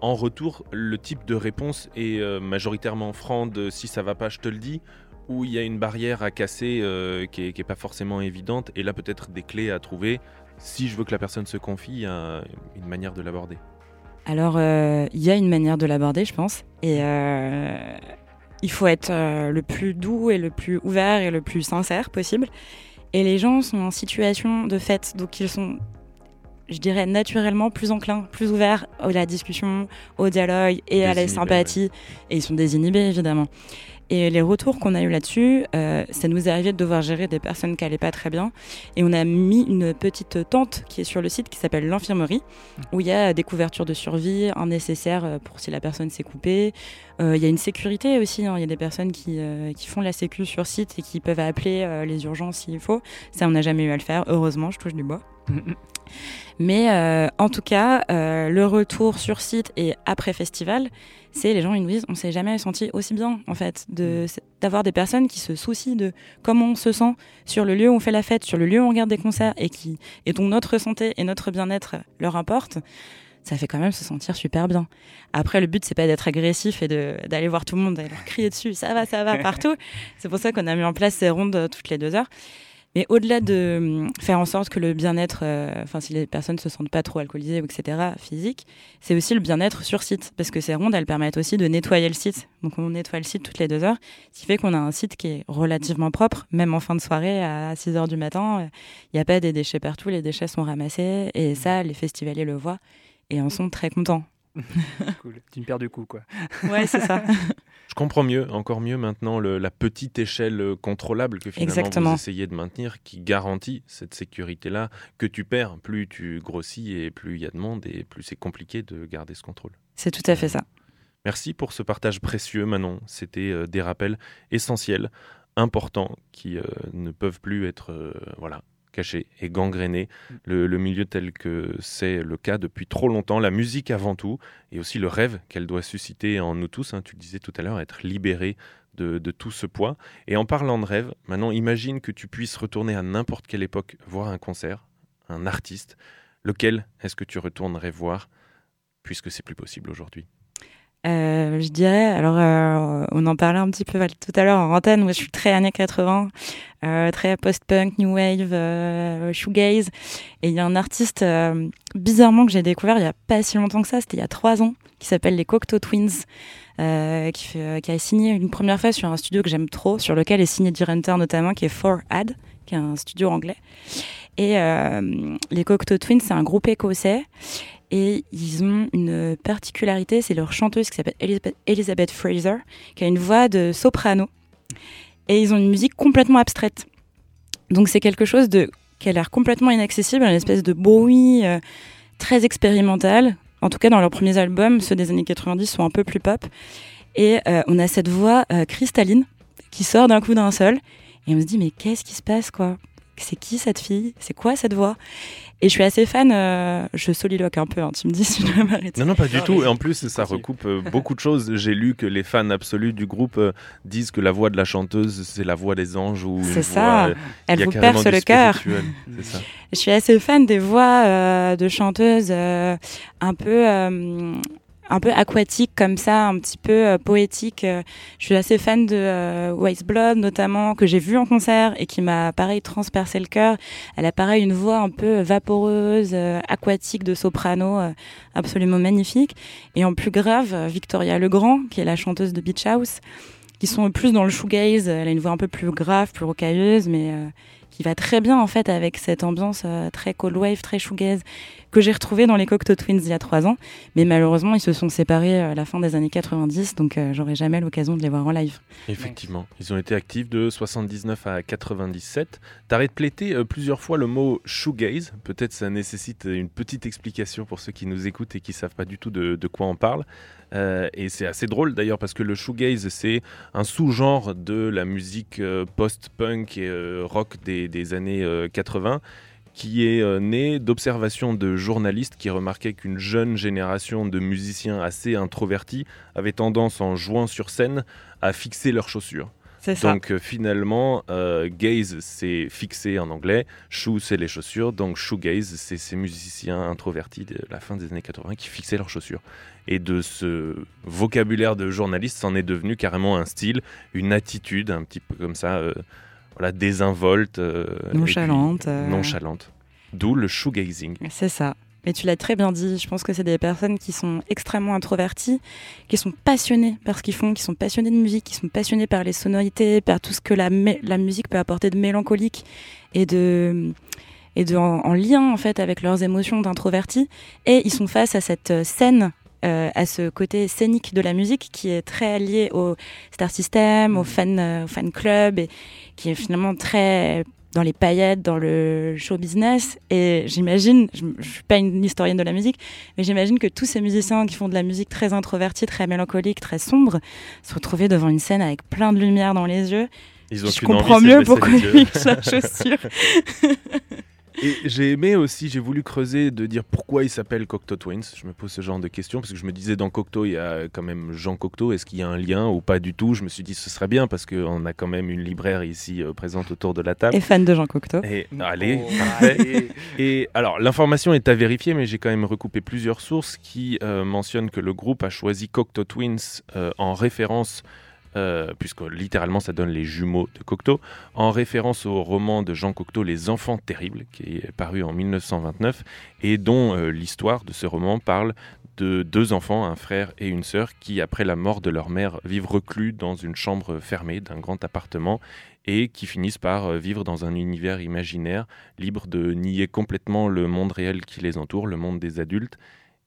S2: En retour, le type de réponse est euh, majoritairement franc de si ça va pas, je te le dis, ou il y a une barrière à casser qui, est, qui est pas forcément évidente, et là peut-être des clés à trouver. Si je veux que la personne se confie, il y a une manière de l'aborder.
S4: Alors, euh, il y a une manière de l'aborder, je pense. Et euh, il faut être euh, le plus doux et le plus ouvert et le plus sincère possible. Et les gens sont en situation de fête, donc ils sont, je dirais, naturellement plus enclins, plus ouverts à la discussion, au dialogue et à la sympathie. Et ils sont désinhibés, évidemment. Et les retours qu'on a eu là-dessus, euh, ça nous est arrivé de devoir gérer des personnes qui allaient pas très bien. Et on a mis une petite tente qui est sur le site qui s'appelle l'infirmerie, où il y a des couvertures de survie, un nécessaire euh, pour si la personne s'est coupée. Euh, Il y a une sécurité aussi, hein. il y a des personnes qui, euh, qui font la sécu sur site et qui peuvent appeler les urgences s'il faut. Ça, on n'a jamais eu à le faire, heureusement, je touche du bois. Mais euh, en tout cas, euh, le retour sur site et après festival, c'est les gens ils nous disent on s'est jamais senti aussi bien en fait de d'avoir des personnes qui se soucient de comment on se sent sur le lieu où on fait la fête, sur le lieu où on regarde des concerts et qui et dont notre santé et notre bien-être leur importent. Ça fait quand même se sentir super bien. Après, le but, c'est pas d'être agressif et d'aller voir tout le monde, d'aller leur crier dessus, ça va, ça va, partout. C'est pour ça qu'on a mis en place ces rondes toutes les deux heures. Mais au-delà de hum, faire en sorte que le bien-être, euh, enfin si les personnes se sentent pas trop alcoolisées, etc., physique, c'est aussi le bien-être sur site. Parce que ces rondes, elles permettent aussi de nettoyer le site. Donc on nettoie le site toutes les deux heures, ce qui fait qu'on a un site qui est relativement propre, même en fin de soirée à 6 heures du matin. euh, Il n'y a pas des déchets partout, les déchets sont ramassés. Et ça, les festivaliers le voient et en sont très contents.
S5: Cool. Une paire de coups, quoi.
S4: Ouais, c'est ça.
S2: Je comprends mieux, encore mieux maintenant, le- la petite échelle euh, contrôlable que finalement
S4: Exactement.
S2: vous essayez de maintenir, qui garantit cette sécurité-là, que tu perds, plus tu grossis et plus il y a de monde et plus c'est compliqué de garder ce contrôle.
S4: C'est tout à fait ça.
S2: Merci pour ce partage précieux, Manon. C'était euh, des rappels essentiels, importants, qui euh, ne peuvent plus être euh, voilà, cachés et gangrénés. Le, milieu tel que c'est le cas depuis trop longtemps, la musique avant tout, et aussi le rêve qu'elle doit susciter en nous tous. hein, tu le disais tout à l'heure, être libéré de, de tout ce poids. Et en parlant de rêve, Manon, imagine que tu puisses retourner à n'importe quelle époque voir un concert, un artiste. Lequel est-ce que tu retournerais voir, puisque c'est plus possible aujourd'hui?
S4: Euh, je dirais, alors euh, on en parlait un petit peu tout à l'heure en antenne, moi je suis très années 80, euh, très post-punk, new wave, euh, shoegaze. Et il y a un artiste bizarrement que j'ai découvert il y a pas si longtemps que ça, c'était il y a trois ans, qui s'appelle les Cocteau Twins, qui, a signé une première fois sur un studio que j'aime trop, sur lequel est signé Hunter notamment, qui est 4Ad, qui est un studio anglais. Et les Cocteau Twins, c'est un groupe écossais. Et ils ont une particularité, c'est leur chanteuse qui s'appelle Elizabeth, Fraser, qui a une voix de soprano. Et ils ont une musique complètement abstraite. Donc c'est quelque chose de qui a l'air complètement inaccessible, une espèce de bruit euh, très expérimental. En tout cas, dans leurs premiers albums, ceux des années 90 sont un peu plus pop. Et euh, on a cette voix euh, cristalline qui sort d'un coup d'un seul. Et on se dit, mais qu'est-ce qui se passe, quoi? C'est qui cette fille? C'est quoi cette voix? Et je suis assez fan, euh, je soliloque un peu, hein, tu me dis si je dois m'arrêter.
S2: Non, non, pas du
S5: Non,
S2: tout. Et en plus, ça recoupe euh, beaucoup de choses. J'ai lu que les fans absolus du groupe euh, disent que la voix de la chanteuse, c'est la voix des anges ou
S4: C'est
S2: voix,
S4: ça.
S2: euh,
S4: Elle vous perce le cœur. Je suis assez fan des voix euh, de chanteuses euh, un peu euh, un peu aquatiques comme ça, un petit peu euh, poétiques. Euh, Je suis assez fan de euh, White Blood notamment que j'ai vu en concert et qui m'a pareil transpercé le cœur. Elle a pareil une voix un peu vaporeuse, euh, aquatique de soprano, absolument magnifique. Et en plus grave, Victoria Legrand qui est la chanteuse de Beach House, qui sont plus dans le shoegaze. Elle a une voix un peu plus grave, plus rocailleuse, mais qui va très bien en fait avec cette ambiance euh, très cold wave, très shoegaze que j'ai retrouvée dans les Cocteau Twins il y a trois ans. Mais malheureusement, ils se sont séparés euh, à la fin des années 90, donc euh, j'aurai jamais l'occasion de les voir en live.
S2: Effectivement. Ils ont été actifs de 79 à 97. T'as répété euh, plusieurs fois le mot shoegaze. Peut-être ça nécessite une petite explication pour ceux qui nous écoutent et qui savent pas du tout de, de quoi on parle. Euh, et c'est assez drôle d'ailleurs parce que le shoegaze c'est un sous-genre de la musique euh, post-punk et euh, rock des, des années euh, 80 qui est né d'observations de journalistes qui remarquaient qu'une jeune génération de musiciens assez introvertis avait tendance en jouant sur scène à fixer leurs chaussures.
S4: Ça.
S2: Donc euh, finalement, euh, gaze c'est fixé en anglais, shoe c'est les chaussures, donc shoegaze c'est ces musiciens introvertis de la fin des années 80 qui fixaient leurs chaussures. Et de ce vocabulaire de journaliste, c'en est devenu carrément un style, une attitude un petit peu comme ça, euh, voilà, désinvolte, euh, puis
S4: Nonchalante, euh.
S2: nonchalante. D'où le shoegazing.
S4: C'est ça. Et tu l'as très bien dit, je pense que c'est des personnes qui sont extrêmement introverties, qui sont passionnées par ce qu'ils font, qui sont passionnées de musique, qui sont passionnées par les sonorités, par tout ce que la, musique peut apporter de mélancolique et de et de en, en lien en fait avec leurs émotions d'introvertis. Et ils sont face à cette scène, euh, à ce côté scénique de la musique qui est très lié au star system, au fan, euh, au fan club et qui est finalement très dans les paillettes, dans le show business. Et j'imagine, je, je suis pas une historienne de la musique, mais j'imagine que tous ces musiciens qui font de la musique très introvertie, très mélancolique, très sombre, se retrouvaient devant une scène avec plein de lumière dans les yeux.
S2: Ils ont
S4: je comprends mieux pourquoi ils mixent la chaussure.
S2: Et j'ai aimé aussi, j'ai voulu creuser de dire pourquoi il s'appelle Cocteau Twins. Je me pose ce genre de questions parce que je me disais dans Cocteau, il y a quand même Jean Cocteau. Est-ce qu'il y a un lien ou pas du tout? Je me suis dit ce serait bien parce qu'on a quand même une libraire ici euh, présente autour de la table.
S4: Et fan de Jean Cocteau.
S2: Et, allez,
S5: Oh, allez.
S2: Et alors, l'information est à vérifier, mais j'ai quand même recoupé plusieurs sources qui euh, mentionnent que le groupe a choisi Cocteau Twins euh, en référence, euh, puisque littéralement ça donne les jumeaux de Cocteau, en référence au roman de Jean Cocteau Les Enfants Terribles, qui est paru en 1929, et dont euh, l'histoire de ce roman parle de deux enfants, un frère et une sœur, qui, après la mort de leur mère, vivent reclus dans une chambre fermée d'un grand appartement et qui finissent par euh, vivre dans un univers imaginaire libre de nier complètement le monde réel qui les entoure, le monde des adultes.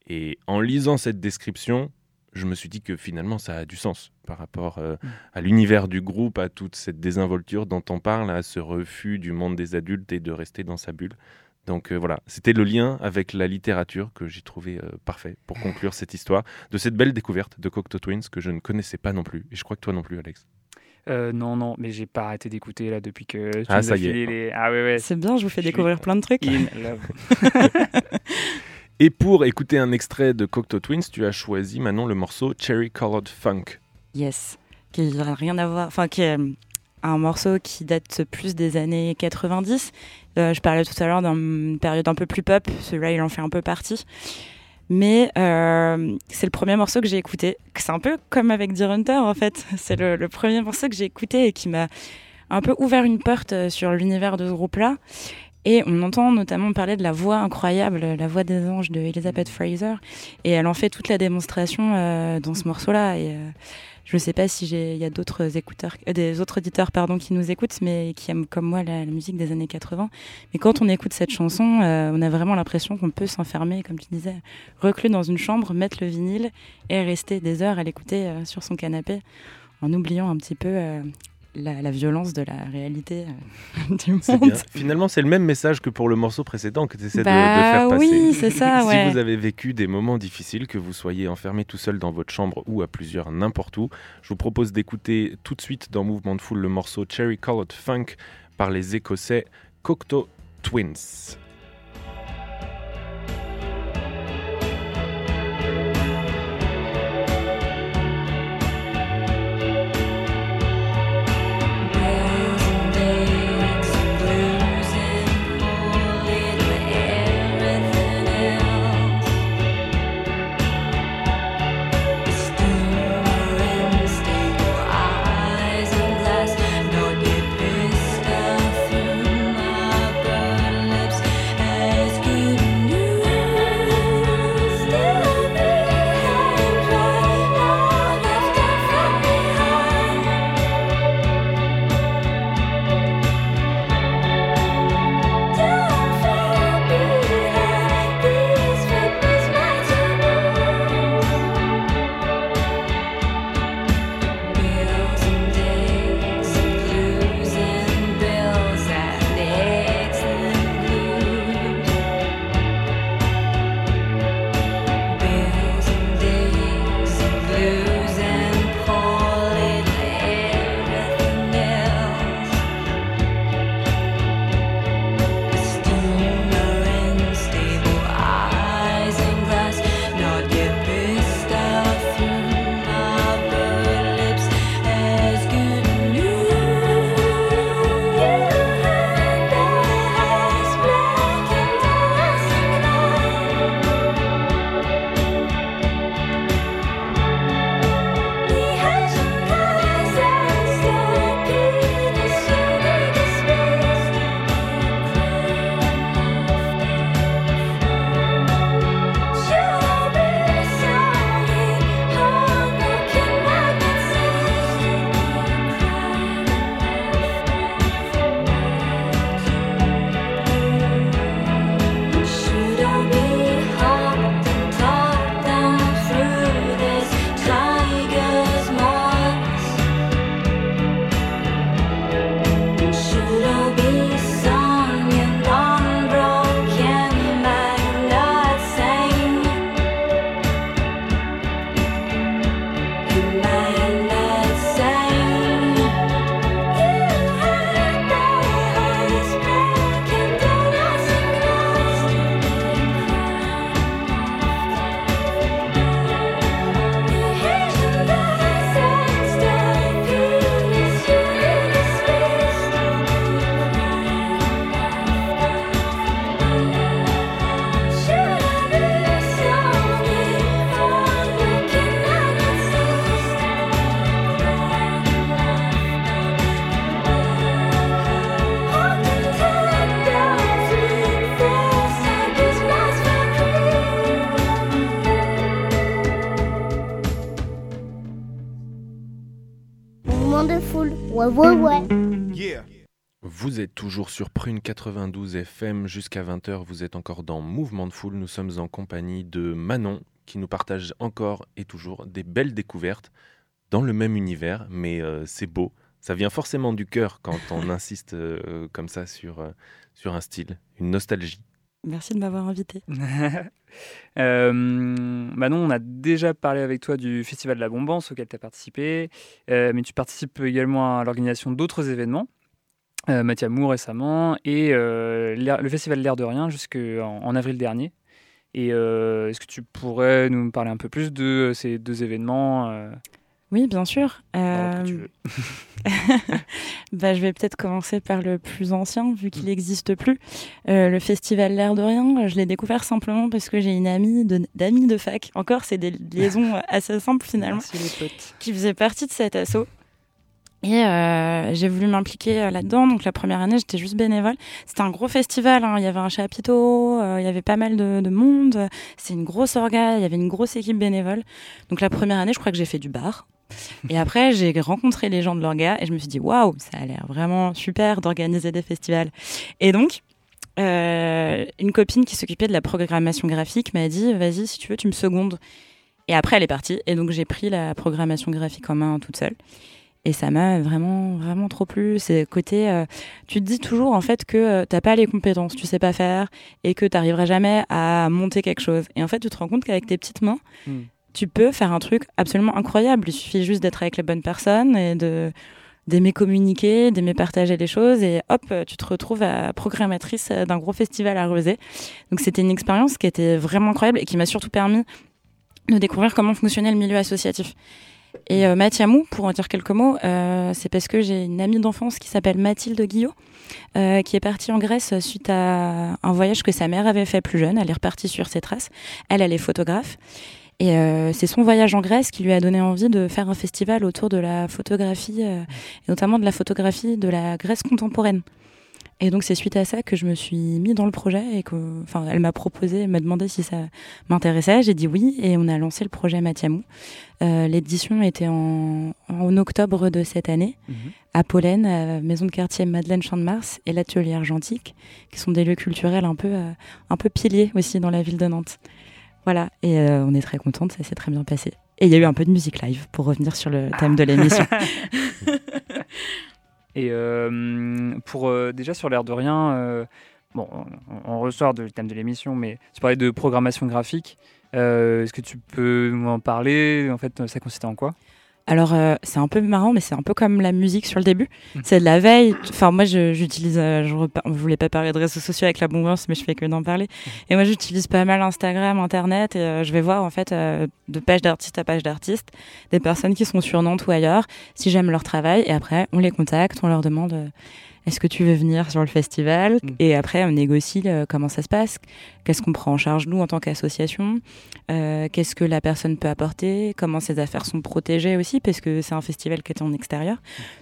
S2: Et en lisant cette description, je me suis dit que finalement ça a du sens par rapport euh, à l'univers du groupe, à toute cette désinvolture dont on parle, à ce refus du monde des adultes et de rester dans sa bulle. Donc euh, voilà, c'était le lien avec la littérature que j'ai trouvé euh, parfait pour conclure cette histoire de cette belle découverte de Cocteau Twins que je ne connaissais pas non plus. Et je crois que toi non plus, Alex.
S5: Euh, non, non, mais j'ai pas arrêté d'écouter là depuis que tu
S2: Ah,
S5: nous
S2: ça
S5: as
S2: y est.
S5: les... Ah ouais, ouais.
S4: C'est bien, je vous fais
S5: Je suis
S4: découvrir plein de trucs.
S5: In love.
S2: Et pour écouter un extrait de Cocteau Twins, tu as choisi Manon le morceau Cherry Colored Funk.
S4: Yes, qui n'a rien à voir, enfin qui est euh, un morceau qui date plus des années 90. Euh, je parlais tout à l'heure d'une période un peu plus pop, celui-là il en fait un peu partie. Mais euh, c'est le premier morceau que j'ai écouté. C'est un peu comme avec Deer Hunter en fait. C'est le, premier morceau que j'ai écouté et qui m'a un peu ouvert une porte sur l'univers de ce groupe-là. Et on entend notamment parler de la voix incroyable, la voix des anges de Elizabeth Fraser. Et elle en fait toute la démonstration euh, dans ce morceau-là. Et euh, je ne sais pas si il y a d'autres écouteurs, euh, des autres auditeurs pardon, qui nous écoutent, mais qui aiment comme moi la, la musique des années 80. Mais quand on écoute cette chanson, on a vraiment l'impression qu'on peut s'enfermer, comme tu disais, reclus dans une chambre, mettre le vinyle et rester des heures à l'écouter sur son canapé, en oubliant un petit peu la, la violence de la réalité euh, du monde.
S2: Finalement, c'est le même message que pour le morceau précédent que tu essaies de, de
S4: Bah
S2: faire passer.
S4: oui, c'est ça, ouais.
S2: Si vous avez vécu des moments difficiles, que vous soyez enfermé tout seul dans votre chambre ou à plusieurs n'importe où, je vous propose d'écouter tout de suite dans Mouvement de Foule le morceau Cherry Colored Funk par les Écossais Cocteau Twins. Prune 92 FM jusqu'à 20h. Vous êtes encore dans Mouvement de Foule. Nous sommes en compagnie de Manon qui nous partage encore et toujours des belles découvertes dans le même univers. Mais euh, c'est beau. Ça vient forcément du cœur quand on insiste euh, comme ça sur, euh, sur un style, une nostalgie.
S4: Merci de m'avoir invité.
S5: Euh, Manon, on a déjà parlé avec toi du Festival de la Bombance auquel tu as participé, euh, mais tu participes également à l'organisation d'autres événements, euh, Mathiamou récemment, et euh, le Festival L'air de Rien jusqu'en en avril dernier. Et euh, est-ce que tu pourrais nous parler un peu plus de ces deux événements euh,
S4: Oui, bien sûr.
S5: alors que tu
S4: Euh,
S5: veux
S4: bah, je vais peut-être commencer par le plus ancien, vu qu'il n'existe plus. Euh, le festival L'air de Rien, je l'ai découvert simplement parce que j'ai une amie de- d'amis de, fac. Encore, c'est des liaisons assez simples finalement.
S5: Merci les potes.
S4: qui faisait partie de cet assaut. Et euh, j'ai voulu m'impliquer euh, là-dedans. Donc la première année, j'étais juste bénévole. C'était un gros festival. hein. Il y avait un chapiteau, euh, il y avait pas mal de, de monde. C'est une grosse orga. Il y avait une grosse équipe bénévole. Donc la première année, je crois que j'ai fait du bar. Et après, j'ai rencontré les gens de l'orga et je me suis dit waouh, ça a l'air vraiment super d'organiser des festivals. Et donc. une copine qui s'occupait de la programmation graphique m'a dit vas-y si tu veux tu me secondes et après elle est partie et donc j'ai pris la programmation graphique en main toute seule et ça m'a vraiment, vraiment trop plu. C'est côté, euh, tu te dis toujours en fait que euh, t'as pas les compétences, tu sais pas faire, et que t'arriveras jamais à monter quelque chose. Et en fait, tu te rends compte qu'avec tes petites mains,
S5: Mm.
S4: tu peux faire un truc absolument incroyable. Il suffit juste d'être avec les bonnes personnes et de d'aimer communiquer, d'aimer partager les choses, et hop, tu te retrouves à programmatrice d'un gros festival à Rosé. Donc c'était une expérience qui était vraiment incroyable et qui m'a surtout permis de découvrir comment fonctionnait le milieu associatif. Et euh, Mathiamou, pour en dire quelques mots, euh, c'est parce que j'ai une amie d'enfance qui s'appelle Mathilde Guillot, euh, qui est partie en Grèce suite à un voyage que sa mère avait fait plus jeune. Elle est repartie sur ses traces. Elle, elle est photographe. Et euh, c'est son voyage en Grèce qui lui a donné envie de faire un festival autour de la photographie, et notamment de la photographie de la Grèce contemporaine. Et donc c'est suite à ça que je me suis mis dans le projet et que, enfin, elle m'a proposé, elle m'a demandé si ça m'intéressait. J'ai dit oui et on a lancé le projet Mathiamou. Euh, L'édition était en, en octobre de cette année
S5: Mhm.
S4: à Pollen, à Maison de quartier Madeleine Champ de Mars et l'Atelier Argentique, qui sont des lieux culturels un peu, euh, un peu piliers aussi dans la ville de Nantes. Voilà, et euh, on est très contente, ça s'est très bien passé. Et il y a eu un peu de musique live pour revenir sur le thème de l'émission.
S5: Et euh, pour euh, déjà sur l'air de rien, euh, bon, on, ressort du thème de l'émission, mais tu parlais de programmation graphique. Est-ce que tu peux nous en parler? En fait, ça consistait en quoi?
S4: Alors, euh, c'est un peu marrant, mais c'est un peu comme la musique sur le début.
S5: Mhm.
S4: C'est de la veille. Enfin, moi, j'utilise. euh, je on voulait pas parler de réseaux sociaux avec la bombance, mais je fais que d'en parler. Et moi, j'utilise pas mal Instagram, Internet, et euh, je vais voir, en fait, euh, de page d'artiste à page d'artiste, des personnes qui sont sur Nantes ou ailleurs, si j'aime leur travail. Et après, on les contacte, on leur demande. Est-ce que tu veux venir sur le festival
S5: Mhm.
S4: Et après, on négocie euh, comment ça se passe, qu'est-ce qu'on prend en charge nous en tant qu'association, euh, qu'est-ce que la personne peut apporter, comment ses affaires sont protégées aussi, parce que c'est un festival qui est en extérieur.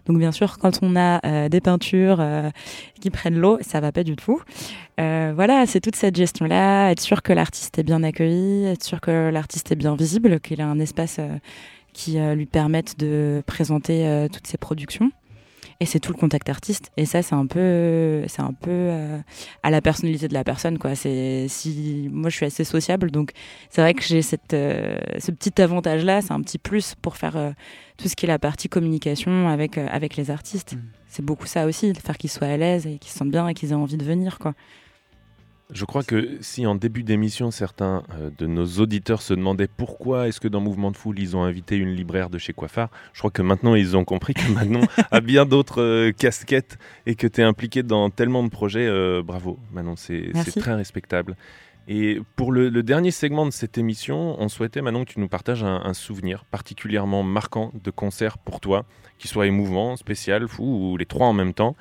S4: Donc bien sûr, quand on a euh, des peintures euh, qui prennent l'eau, ça va pas du tout. Voilà, c'est toute cette gestion-là, être sûr que l'artiste est bien accueilli, être sûr que l'artiste est bien visible, qu'il a un espace qui lui permette de présenter toutes ses productions. Et c'est tout le contact artiste. Et ça, c'est un peu, c'est un peu euh, à la personnalité de la personne, quoi. C'est si moi, je suis assez sociable, donc c'est vrai que j'ai cette, euh, ce petit avantage-là. C'est un petit plus pour faire euh, tout ce qui est la partie communication avec avec les artistes.
S5: Mm.
S4: C'est beaucoup ça aussi, de faire qu'ils soient à l'aise et qu'ils se sentent bien et qu'ils aient envie de venir, quoi.
S2: Je crois que si en début d'émission, certains euh, de nos auditeurs se demandaient pourquoi est-ce que dans Mouvement de Foule, ils ont invité une libraire de chez Coiffard, je crois que maintenant, ils ont compris que Manon a bien d'autres euh, casquettes et que tu es impliqué dans tellement de projets. Euh, bravo, Manon, c'est très respectable. Et pour le, le dernier segment de cette émission, on souhaitait, Manon, que tu nous partages un, un souvenir particulièrement marquant de concert pour toi, qui soit émouvant, spécial, fou ou les trois en même temps.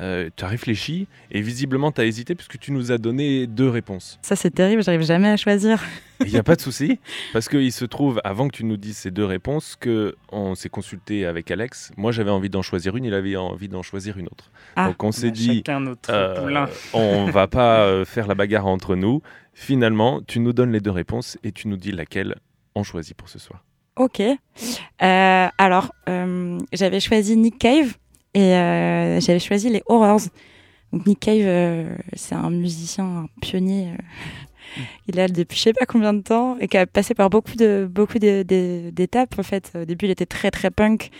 S2: Euh, tu as réfléchi et visiblement tu as hésité puisque tu nous as donné deux réponses.
S4: Ça, c'est terrible. J'arrive jamais à choisir.
S2: Il n'y a pas de souci parce qu'il se trouve, avant que tu nous dises ces deux réponses, que on s'est consulté avec Alex. Moi j'avais envie d'en choisir une, il avait envie d'en choisir une autre.
S4: Ah.
S2: Donc on s'est dit,
S5: notre
S2: euh, on va pas euh, faire la bagarre entre nous. Finalement, tu nous donnes les deux réponses et tu nous dis laquelle on choisit pour ce soir.
S4: Ok. Euh, alors, j'avais choisi Nick Cave et euh, j'avais choisi les Horrors. Donc Nick Cave, euh, c'est un musicien, un pionnier. euh, il est là depuis je sais pas combien de temps et qui a passé par beaucoup de beaucoup de- de- d'étapes en fait. Au début, il était très très punk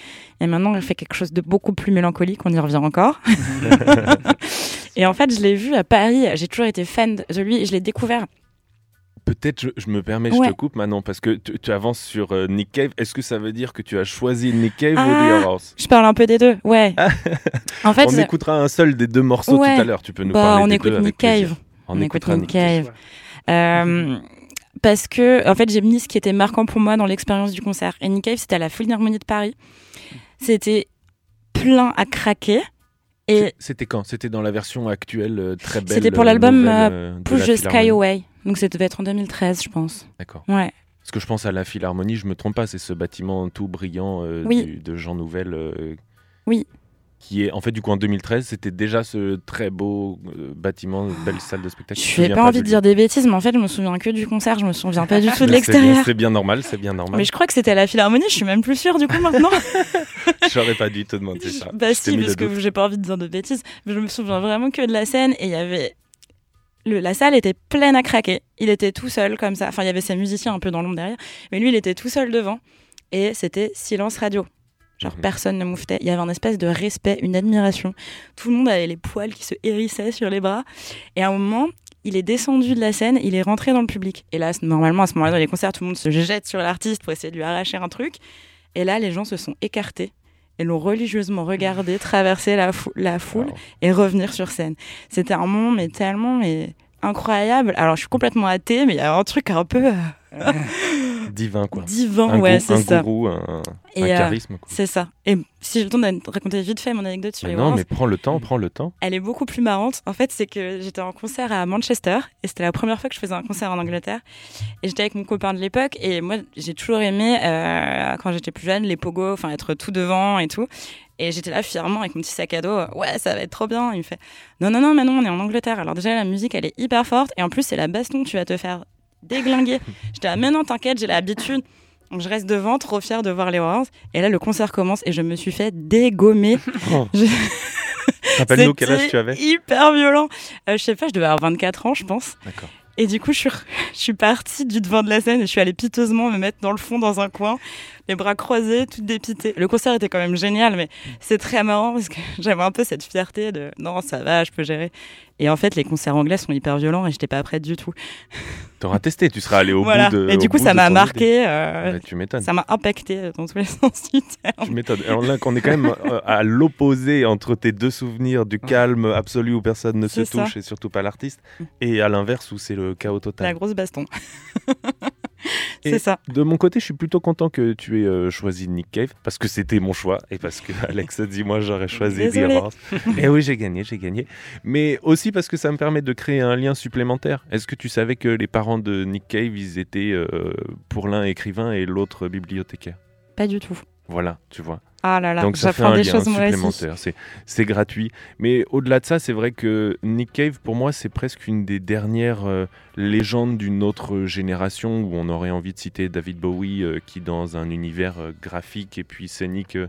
S4: et maintenant il fait quelque chose de beaucoup plus mélancolique. On y revient encore. et en fait, je l'ai vu à Paris. J'ai toujours été fan de lui. et Je l'ai découvert.
S2: Peut-être, je, je me permets, je te coupe maintenant, parce que tu, tu avances sur euh, Nick Cave. Est-ce que ça veut dire que tu as choisi Nick Cave ou
S4: Ah,
S2: The Horrors
S4: Je parle un peu des deux. Ouais. en fait,
S2: On écoutera un seul des deux morceaux
S4: Ouais.
S2: tout à l'heure. Tu peux nous
S4: bah,
S2: parler
S4: on
S2: des
S4: écoute
S2: deux
S4: Nick. Cave.
S2: On,
S4: On
S2: écoutera
S4: écoute
S2: Nick Cave.
S4: Euh, parce que, en fait, j'ai mis ce qui était marquant pour moi dans l'expérience du concert. Et Nick Cave, c'était à la Philharmonie de Paris. C'était plein à craquer. Et
S2: C'était quand? C'était dans la version actuelle euh, très belle.
S4: C'était pour
S2: euh,
S4: l'album, euh,
S2: euh,
S4: Push the Sky. Away. Donc, ça devait être en 2013, je pense.
S2: D'accord.
S4: Ouais.
S2: Parce que je pense à la Philharmonie, je me trompe pas, c'est ce bâtiment tout brillant euh,
S4: Oui.
S2: du- de Jean Nouvel. euh,
S4: Oui.
S2: Qui est, en fait, du coup, en 2013, c'était déjà ce très beau euh, bâtiment, belle salle de spectacle.
S4: Je n'ai pas envie de dire des bêtises, mais en fait, je me souviens que du concert. Je me souviens pas du tout de
S2: Mais c'est bien-
S4: l'extérieur.
S2: C'est bien normal, c'est bien normal.
S4: Mais je crois que c'était à la Philharmonie. Je suis même plus sûre, du coup, maintenant.
S2: J'aurais pas dû te demander ça.
S4: Bah si, parce que j'ai pas envie de dire de bêtises. Mais je me souviens vraiment que de la scène et il y avait... Le, la salle était pleine à craquer. Il était tout seul comme ça. Enfin, il y avait ses musiciens un peu dans l'ombre derrière. Mais lui, il était tout seul devant. Et c'était silence radio. Genre
S2: Mhm.
S4: personne ne mouffetait. Il y avait un espèce de respect, une admiration. Tout le monde avait les poils qui se hérissaient sur les bras. Et à un moment, il est descendu de la scène, il est rentré dans le public. Et là, normalement, à ce moment-là, dans les concerts, tout le monde se jette sur l'artiste pour essayer de lui arracher un truc. Et là, les gens se sont écartés et l'ont religieusement regardé traverser la, fou- la foule
S2: Wow.
S4: et revenir sur scène. C'était un moment, mais tellement mais incroyable. Alors, je suis complètement athée, mais il y a un truc un peu euh,
S2: Divin, quoi.
S4: divin,
S2: un
S4: ouais, c'est ça.
S2: gourou, un,
S4: Et,
S2: un
S4: euh,
S2: charisme.
S4: C'est ça. Et si j'ai le temps de raconter vite fait mon anecdote sur
S2: Mais
S4: les
S2: non, mais prends le temps, prends le temps.
S4: elle est beaucoup plus marrante. En fait, c'est que j'étais en concert à Manchester et c'était la première fois que je faisais un concert en Angleterre. Et j'étais avec mon copain de l'époque et moi, j'ai toujours aimé, euh, quand j'étais plus jeune, les pogos, enfin être tout devant et tout. Et j'étais là fièrement avec mon petit sac à dos. Ouais, ça va être trop bien. Il me fait Non, non, non, Manon, on est en Angleterre. Alors déjà, la musique, elle est hyper forte. Et en plus, c'est la baston. Tu vas te faire déglinguer. J'étais là, mais non, t'inquiète, j'ai l'habitude. Donc je reste devant, trop fière de voir les Horrors. Et là, le concert commence et je me suis fait dégommer.
S2: Oh.
S4: Je-
S2: Rappelle-nous quel âge tu avais.
S4: hyper violent. Euh, je sais pas, je devais avoir 24 ans, je pense.
S2: D'accord.
S4: Et du coup, je suis, je suis partie du devant de la scène et je suis allée piteusement me mettre dans le fond, dans un coin, les bras croisés, toute dépitée. Le concert était quand même génial, mais c'est très marrant parce que j'avais un peu cette fierté de non, ça va, je peux gérer. Et en fait, les concerts anglais sont hyper violents et j'étais pas prête du tout.
S2: T'auras testé, tu seras allé au
S4: voilà.
S2: bout de.
S4: et du coup, ça m'a marqué, euh,
S2: tu m'étonnes.
S4: ça m'a impacté dans tous les sens du terme.
S2: Tu m'étonnes. Alors là, qu'on est quand même euh, à l'opposé entre tes deux souvenirs du calme absolu où personne ne se
S4: ça.
S2: touche et surtout pas l'artiste, et à l'inverse où c'est le chaos
S4: La
S2: total.
S4: grosse baston.
S2: Et
S4: c'est ça.
S2: De mon côté, je suis plutôt content que tu aies euh, choisi Nick Cave parce que c'était mon choix et parce que Alex a dit moi j'aurais choisi The. Horrors. Et oui, j'ai gagné, j'ai gagné. Mais aussi parce que ça me permet de créer un lien supplémentaire. Est-ce que tu savais que les parents de Nick Cave, ils étaient euh, pour l'un écrivain et l'autre bibliothécaire?
S4: Pas du tout.
S2: Voilà, tu vois.
S4: Ah là là,
S2: Donc ça fait un
S4: des
S2: lien supplémentaire. C'est, gratuit. Mais au-delà de ça, c'est vrai que Nick Cave, pour moi, c'est presque une des dernières euh, légendes d'une autre génération où on aurait envie de citer David Bowie, euh, qui dans un univers euh, graphique et puis scénique euh,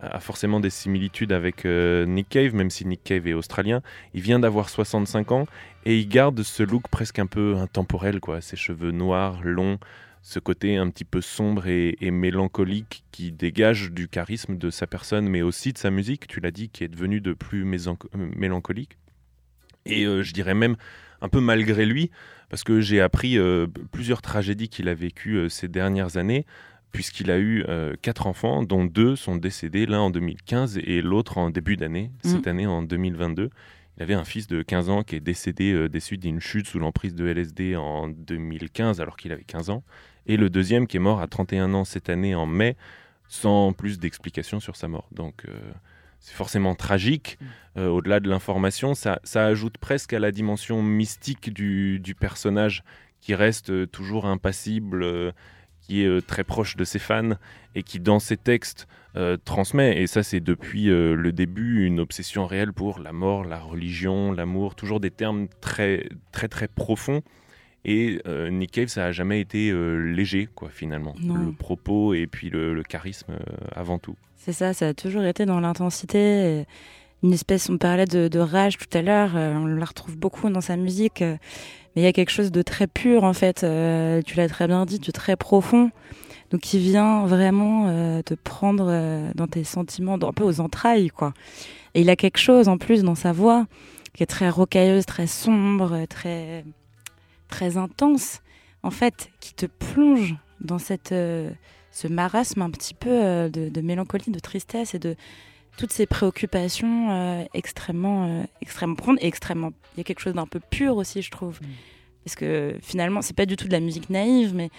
S2: a forcément des similitudes avec euh, Nick Cave, même si Nick Cave est australien. Il vient d'avoir 65 ans et il garde ce look presque un peu intemporel, quoi. Ses cheveux noirs, longs, ce côté un petit peu sombre et, et mélancolique qui dégage du charisme de sa personne, mais aussi de sa musique, tu l'as dit, qui est devenue de plus euh, mélancolique. Et euh, je dirais même un peu malgré lui, parce que j'ai appris euh, plusieurs tragédies qu'il a vécues euh, ces dernières années, puisqu'il a eu quatre enfants, dont deux sont décédés, l'un en 2015 et l'autre en début d'année, cette année en 2022. Il avait un fils de 15 ans qui est décédé euh, des suites d'une chute sous l'emprise de LSD en 2015 alors qu'il avait 15 ans. Et le deuxième qui est mort à 31 ans cette année en mai sans plus d'explications sur sa mort. Donc euh, c'est forcément tragique. Euh, Au-delà de l'information, ça, ça ajoute presque à la dimension mystique du, du personnage qui reste euh, toujours impassible, euh, qui est très proche de ses fans et qui dans ses textes transmet, et ça c'est depuis le début, une obsession réelle pour la mort, la religion, l'amour, toujours des termes très très très profonds Et euh, Nick Cave, ça a jamais été euh, léger, quoi, finalement.
S4: Non.
S2: Le propos et puis le, le charisme euh, avant tout.
S4: C'est ça, ça a toujours été dans l'intensité. Une espèce, on parlait de, de rage tout à l'heure, euh, on la retrouve beaucoup dans sa musique. mais il y a quelque chose de très pur, en fait. tu l'as très bien dit, de très profond. Donc, qui vient vraiment te prendre dans tes sentiments, un peu aux entrailles, quoi. Et il a quelque chose, en plus, dans sa voix, qui est très rocailleuse, très sombre, très, très intense, en fait, qui te plonge dans cette, euh, ce marasme un petit peu euh, de, de mélancolie, de tristesse et de toutes ces préoccupations euh, extrêmement, extrêmement profondes et extrêmement. Il y a quelque chose d'un peu pur aussi, je trouve. Parce que finalement, c'est pas du tout de la musique naïve, mais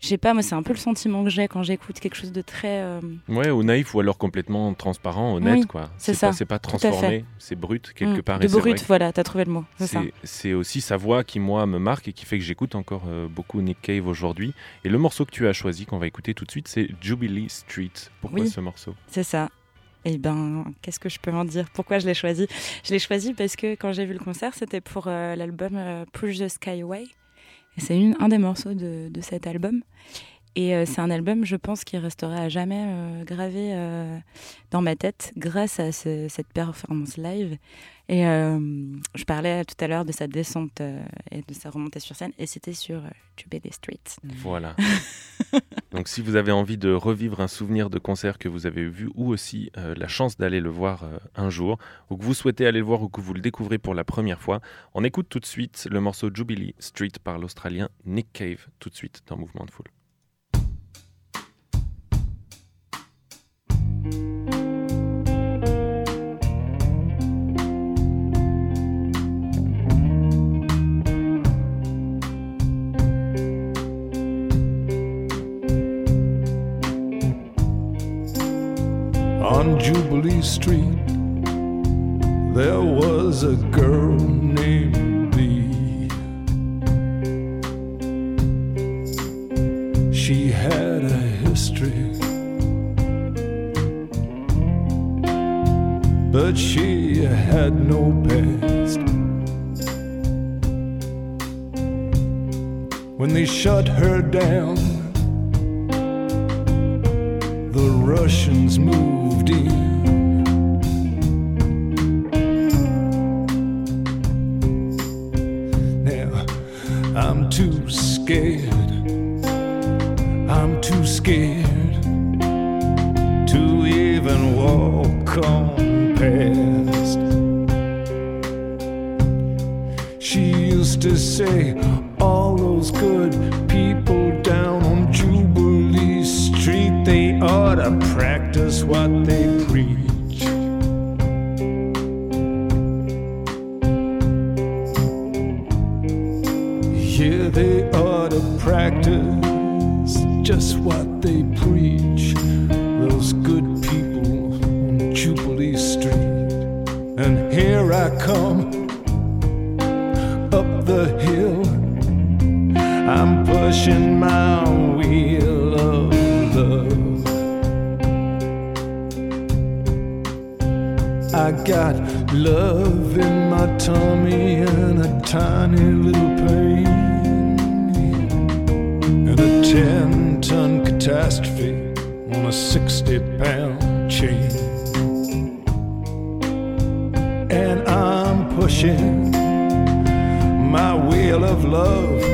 S4: je sais pas, moi, c'est un peu le sentiment que j'ai quand j'écoute quelque chose de très. euh,
S2: Ouais, ou naïf, ou alors complètement transparent, honnête,
S4: Oui,
S2: quoi.
S4: c'est ça,
S2: C'est pas transformé, c'est brut, quelque
S4: mm,
S2: part.
S4: de
S2: et
S4: brut, voilà, t'as trouvé le mot. C'est
S2: aussi sa voix qui, moi, me marque et qui fait que j'écoute encore euh, beaucoup Nick Cave aujourd'hui. Et le morceau que tu as choisi, qu'on va écouter tout de suite, c'est Jubilee Street. Pourquoi
S4: Oui.
S2: ce morceau?
S4: C'est ça. Eh ben, qu'est-ce que je peux en dire? Pourquoi je l'ai choisi? Je l'ai choisi parce que quand j'ai vu le concert, c'était pour euh, l'album Push the Sky Away. C'est un des morceaux de cet album. Et euh, c'est un album, je pense, qui restera à jamais euh, gravé euh, dans ma tête grâce à ce- cette performance live. Et je parlais tout à l'heure de sa descente et de sa remontée sur scène, et c'était sur euh, Jubilee Street.
S2: Voilà. Donc si vous avez envie de revivre un souvenir de concert que vous avez vu ou aussi la chance d'aller le voir un jour, ou que vous souhaitez aller le voir ou que vous le découvrez pour la première fois, on écoute tout de suite le morceau Jubilee Street par l'Australien Nick Cave, tout de suite dans Mouvement de Foule.
S7: On Street, there was a girl named Bee. She had a history, but she had no past. When they shut her down, the Russians moved in. Catastrophe on a 60 pound chain. And I'm pushing my wheel of love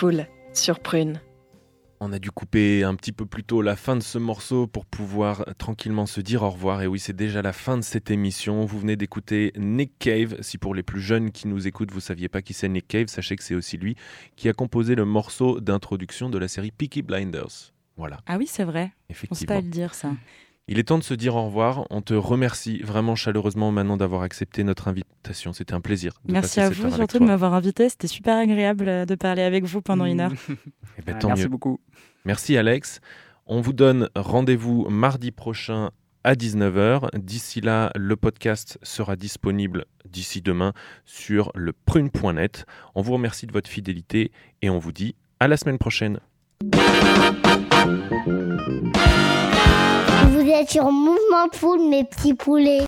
S1: foule sur Prune.
S2: On a dû couper un petit peu plus tôt la fin de ce morceau pour pouvoir tranquillement se dire au revoir. Et oui, c'est déjà la fin de cette émission. Vous venez d'écouter Nick Cave. Si pour les plus jeunes qui nous écoutent, vous saviez pas qui c'est Nick Cave, sachez que c'est aussi lui qui a composé le morceau d'introduction de la série Peaky Blinders. Voilà,
S4: Ah oui, c'est vrai. On sait
S2: effectivement.
S4: pas le dire, ça.
S2: Il est temps de se dire au revoir. On te remercie vraiment chaleureusement maintenant d'avoir accepté notre invitation. C'était un plaisir. de
S4: Merci à
S2: cette
S4: vous surtout de m'avoir invité. C'était super agréable euh, de parler avec vous pendant une heure.
S2: Eh ben,
S5: Ah,
S2: tant
S5: merci
S2: mieux.
S5: beaucoup.
S2: Merci Alex. On vous donne rendez-vous mardi prochain à 19h. D'ici là, le podcast sera disponible d'ici demain sur le prune.net. On vous remercie de votre fidélité et on vous dit à la semaine prochaine.
S8: Êtes sur Mouvement de Foule, mes petits poulets.